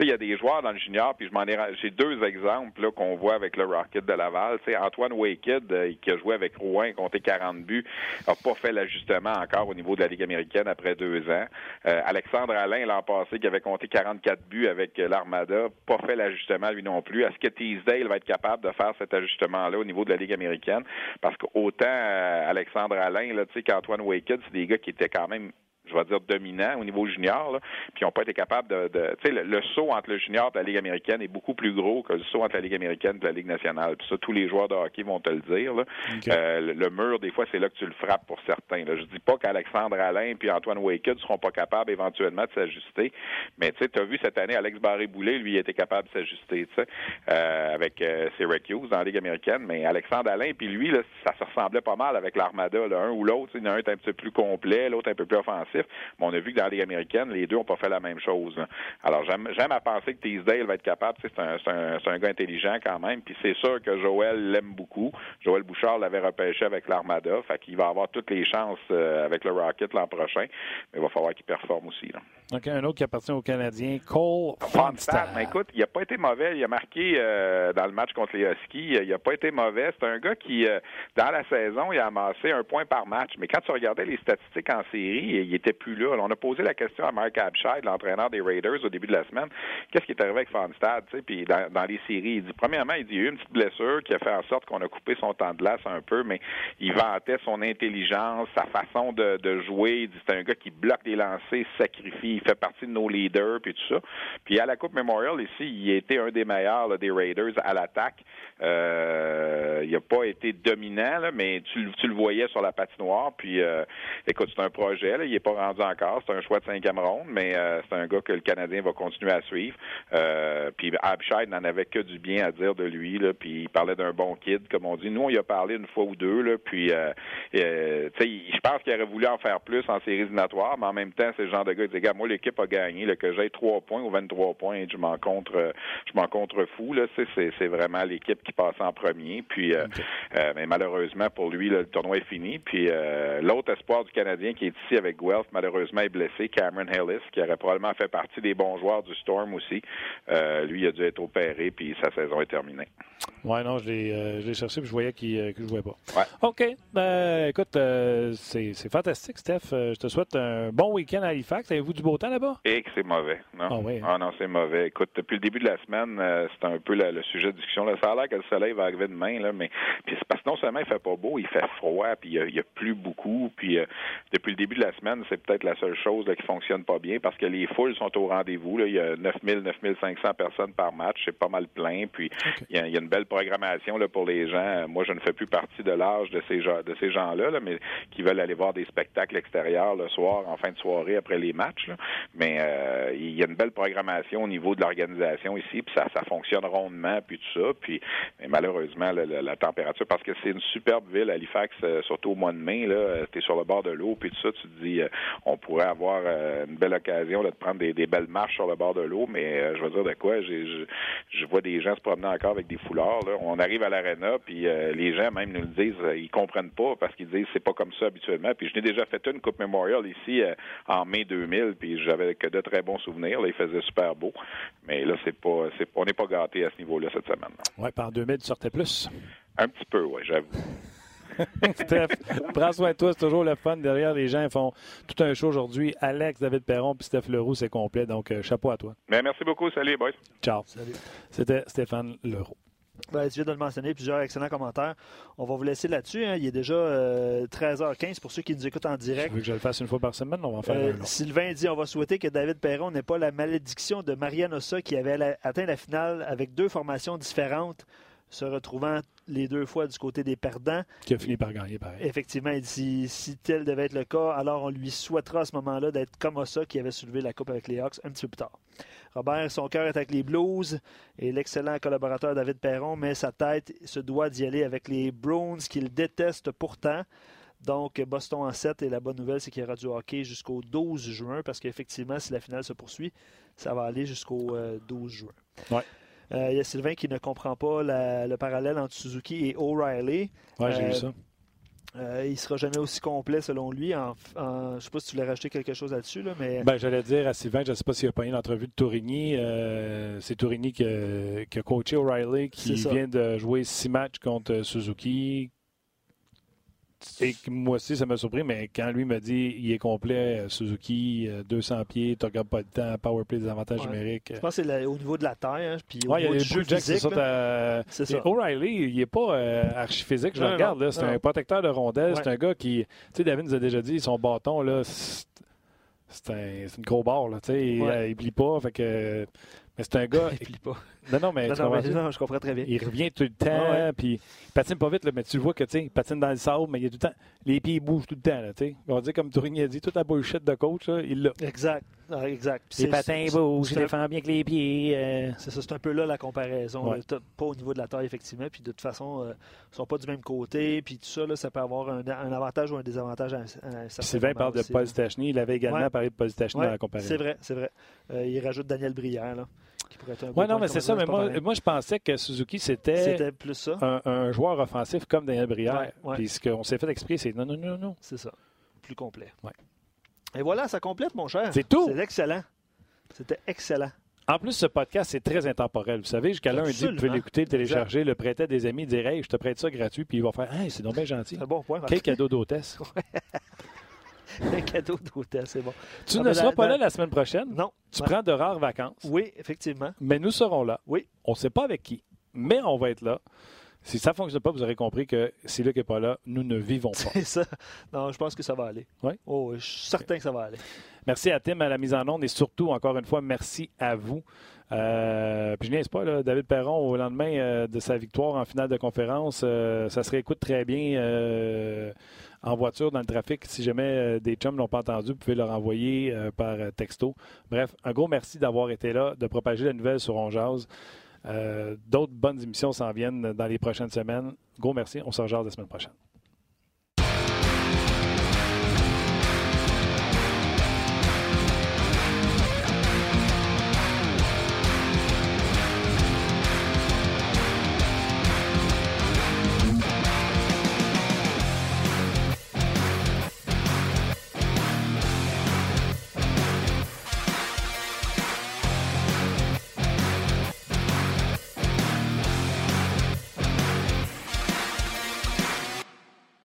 E: Il y a des joueurs dans le junior, puis je m'en ai. J'ai deux exemples qu'on voit avec le Rocket de Laval. T'sais, Antoine Waked, euh, qui a joué avec Rouen, compté 40 buts, n'a pas fait l'ajustement encore au niveau de la Ligue américaine après deux ans. Euh, Alexandre Alain, l'an passé, qui avait compté 44 buts avec euh, l'Armada, pas fait l'ajustement lui non plus. Est-ce que Teasdale va être capable de faire cet ajustement-là au niveau de la Ligue américaine? Parce qu'autant Alexandre Alain là, qu'Antoine Waked, c'est des gars qui étaient quand même je vais dire, dominant au niveau junior, là, puis ils n'ont pas été capables de... tu sais, le, saut entre le junior et la Ligue américaine est beaucoup plus gros que le saut entre la Ligue américaine et la Ligue nationale. Puis ça, tous les joueurs de hockey vont te le dire. Là. Euh, le, mur, des fois, c'est là que tu le frappes pour certains. Là. Je dis pas qu'Alexandre Alain puis Antoine Waked ne seront pas capables éventuellement de s'ajuster, mais tu sais, tu as vu cette année, Alex Barré-Boulet, lui, il était capable de s'ajuster, tu sais, euh, avec euh, Syracuse dans la Ligue américaine, mais Alexandre Alain, puis lui, là, ça se ressemblait pas mal avec l'Armada, l'un ou l'autre. Il y en a un un petit peu plus complet, l'autre un peu plus offensif. Mais on a vu que dans la Ligue américaine, les deux n'ont pas fait la même chose. Alors, j'aime, à penser que Teasdale va être capable. C'est un, c'est, un, gars intelligent quand même. Puis c'est sûr que Joël l'aime beaucoup. Joël Bouchard l'avait repêché avec l'Armada. Fait qu'il va avoir toutes les chances euh, avec le Rocket l'an prochain. Mais il va falloir qu'il performe aussi. Là.
A: Donc, un autre qui appartient aux Canadiens, Cole Fonstad.
E: Mais écoute, il n'a pas été mauvais. Il a marqué euh, dans le match contre les Huskies. Il n'a pas été mauvais. C'est un gars qui, euh, dans la saison, il a amassé un point par match. Mais quand tu regardais les statistiques en série, il là. on a posé la question à Mark Abscheid, l'entraîneur des Raiders, au début de la semaine. Qu'est-ce qui est arrivé avec Fonstad? Puis dans, les séries, il dit, premièrement, il dit, il y a eu une petite blessure qui a fait en sorte qu'on a coupé son temps de glace un peu, mais il vantait son intelligence, sa façon de, jouer. Il dit, c'est un gars qui bloque les lancers, sacrifie il fait partie de nos leaders, puis tout ça. Puis à la Coupe Memorial, ici, il était un des meilleurs des Raiders à l'attaque. Euh, il n'a pas été dominant, mais tu, le voyais sur la patinoire. Puis, euh, écoute, c'est un projet. il n'est pas pas rendu encore. C'est un choix de cinquième ronde, mais c'est un gars que le Canadien va continuer à suivre. puis Abshide n'en avait que du bien à dire de lui, là, puis il parlait d'un bon kid, comme on dit. Nous, on y a parlé une fois ou deux, là, puis je pense qu'il aurait voulu en faire plus en séries éliminatoires, mais en même temps, c'est le genre de gars qui dit, gars, moi, l'équipe a gagné, que j'ai trois points ou 23 points, je m'en contre, je m'en contrefous, là, c'est vraiment l'équipe qui passe en premier, puis, mais malheureusement, pour lui, le tournoi est fini, puis l'autre espoir du Canadien qui est ici avec Guelph, malheureusement, est blessé, Cameron Hillis, qui aurait probablement fait partie des bons joueurs du Storm aussi. Euh, lui, il a dû être opéré, puis sa saison est terminée.
A: Oui, non, je l'ai, euh, cherché, puis je voyais qu'il ne euh, jouait pas.
E: Ouais.
A: OK. Ben, écoute, c'est, fantastique, Steph. je te souhaite un bon week-end à Halifax. Avez-vous du beau temps là-bas?
E: Et que c'est mauvais. Non,
A: ah, oui, hein?
E: ah, non, c'est mauvais. Écoute, depuis le début de la semaine, c'est un peu le sujet de discussion. Là. Ça a l'air que le soleil va arriver demain, là, mais puis c'est parce que non seulement il fait pas beau, il fait froid, puis il y a, plus beaucoup. Puis depuis le début de la semaine, c'est peut-être la seule chose qui qui fonctionne pas bien parce que les foules sont au rendez-vous. Il y a 9000, 9500 personnes par match. C'est pas mal plein. Puis il, y a, une belle programmation là, pour les gens. Moi, je ne fais plus partie de l'âge de ces, de ces gens-là, mais qui veulent aller voir des spectacles extérieurs le soir, en fin de soirée, après les matchs. Mais euh, il y a une belle programmation au niveau de l'organisation ici. Puis ça, ça fonctionne rondement, puis tout ça. Puis malheureusement, la, température, parce que c'est une superbe ville, Halifax, euh, surtout au mois de mai. Tu es sur le bord de l'eau, puis tout ça, tu te dis, euh, on pourrait avoir euh, une belle occasion de prendre des, belles marches sur le bord de l'eau, mais euh, je veux dire de quoi, je vois des gens se promener encore avec des foulards. On arrive à l'aréna, puis euh, les gens même nous le disent, ils comprennent pas parce qu'ils disent c'est pas comme ça habituellement. Puis je n'ai déjà fait une Coupe Memorial ici en mai 2000, puis j'avais que de très bons souvenirs. Là, il faisait super beau, mais là c'est pas, on n'est pas gâté à ce niveau-là cette semaine.
A: Oui, par 2000, tu sortais plus.
E: Un petit peu, oui, j'avoue.
A: Steph, prends soin de toi, c'est toujours le fun. Derrière, les gens font tout un show aujourd'hui. Alex, David Perron puis Steph Leroux, c'est complet. Donc, euh, chapeau à toi.
E: Ben, merci beaucoup. Salut, boys.
A: Ciao. Salut. C'était Stéphane Leroux.
B: Ben, tu viens de le mentionner, plusieurs excellents commentaires. On va vous laisser là-dessus. Hein. Il est déjà 13h15 euh, pour ceux qui nous écoutent en direct.
A: Je veux que je le fasse une fois par semaine? On va en faire
B: euh, Sylvain dit on va souhaiter que David Perron n'ait pas la malédiction de Marianne Ossa qui avait atteint la finale avec deux formations différentes se retrouvant les deux fois du côté des perdants.
A: Qui a fini par gagner, pareil.
B: Effectivement, si, si tel devait être le cas, alors on lui souhaitera à ce moment-là d'être comme ça qui avait soulevé la Coupe avec les Hawks un petit peu plus tard. Robert, son cœur est avec les Blues et l'excellent collaborateur David Perron, mais sa tête se doit d'y aller avec les Browns qu'il déteste pourtant. Donc, Boston en 7 et la bonne nouvelle, c'est qu'il y aura du hockey jusqu'au 12 juin parce qu'effectivement, si la finale se poursuit, ça va aller jusqu'au 12 euh, juin.
A: Ouais.
B: Euh, il y a Sylvain qui ne comprend pas le parallèle entre Suzuki et O'Reilly.
A: Oui, j'ai vu euh, ça.
B: Euh, il ne sera jamais aussi complet selon lui. je ne sais pas si tu voulais rajouter quelque chose là-dessus. Là, mais...
A: Ben, j'allais dire à Sylvain, je ne sais pas s'il a pas eu l'entrevue de Tourigny. c'est Tourigny qui a, coaché O'Reilly, qui vient de jouer six matchs contre Suzuki, et moi aussi, ça m'a surpris, mais quand lui me dit il est complet, euh, Suzuki, 200 euh, pieds, tu regardes pas le temps, powerplay des avantages numériques.
B: Je pense que c'est au niveau de la taille. Hein, puis
A: ouais, il y a jeu. C'est ça. O'Reilly, il n'est pas euh, archi physique, je le regarde. C'est un protecteur de rondelles. C'est un gars qui. Tu sais, David nous a déjà dit, son bâton, là, c'est un, une gros barre. Là, il, ne plie pas. Fait que, mais c'est un gars.
B: il plie pas.
A: Non, non, mais,
B: je comprends très bien.
A: Il revient tout le temps, puis il patine pas vite, là, mais tu le vois que, tu sais, il patine dans le sable, mais il a tout le temps, les pieds bougent tout le temps, là, tu sais. On va dire, comme Tourigny a dit, toute la bullshit de coach, là, il l'a.
B: Exact, exact.
A: les patins bougent, il défend bien avec les pieds. Euh.
B: C'est ça, c'est un peu là la comparaison. Pas au niveau de la taille, effectivement, puis de toute façon, euh, ils ne sont pas du même côté, puis tout ça, là, ça peut avoir un, avantage ou un désavantage à un,
A: Sylvain parle de Paul Stachny, il avait également parlé de Paul Stachny dans la comparaison.
B: C'est vrai, c'est vrai. Euh, il rajoute Daniel Brière, là.
A: Oui, non, mais c'est ça. Mais moi, moi, je pensais que Suzuki, c'était un, un, joueur offensif comme Daniel Brière. Puis ce qu'on s'est fait expliquer, c'est non, non, non, non.
B: C'est ça. Plus complet. Ouais. Et voilà, ça complète, mon cher.
A: C'est tout.
B: C'est excellent. C'était excellent.
A: En plus, ce podcast, c'est très intemporel. Vous savez, jusqu'à lundi, vous pouvez l'écouter, le télécharger, le prêter à des amis, dire Hey, je te prête ça gratuit, puis il va faire Hey, c'est donc bien gentil.
B: bon point.
A: Quel cadeau d'hôtesse.
B: un cadeau d'hôtel, c'est bon.
A: Tu ah, ne seras pas là la semaine prochaine.
B: Non.
A: Tu prends de rares vacances.
B: Oui, effectivement.
A: Mais nous serons là.
B: Oui.
A: On ne sait pas avec qui, mais on va être là. Si ça ne fonctionne pas, vous aurez compris que si Luc n'est pas là, nous ne vivons pas.
B: C'est ça. Non, je pense que ça va aller.
A: Oui?
B: Oh, je suis certain que ça va aller.
A: Merci à Tim à la mise en onde et surtout, encore une fois, merci à vous. Euh, puis je niaise pas, là, David Perron, au lendemain euh, de sa victoire en finale de conférence, euh, ça se réécoute très bien en voiture, dans le trafic. Si jamais des chums ne l'ont pas entendu, vous pouvez leur envoyer par texto. Bref, un gros merci d'avoir été là, de propager la nouvelle sur On D'autres bonnes émissions s'en viennent dans les prochaines semaines. Gros merci. On se rejoint la semaine prochaine.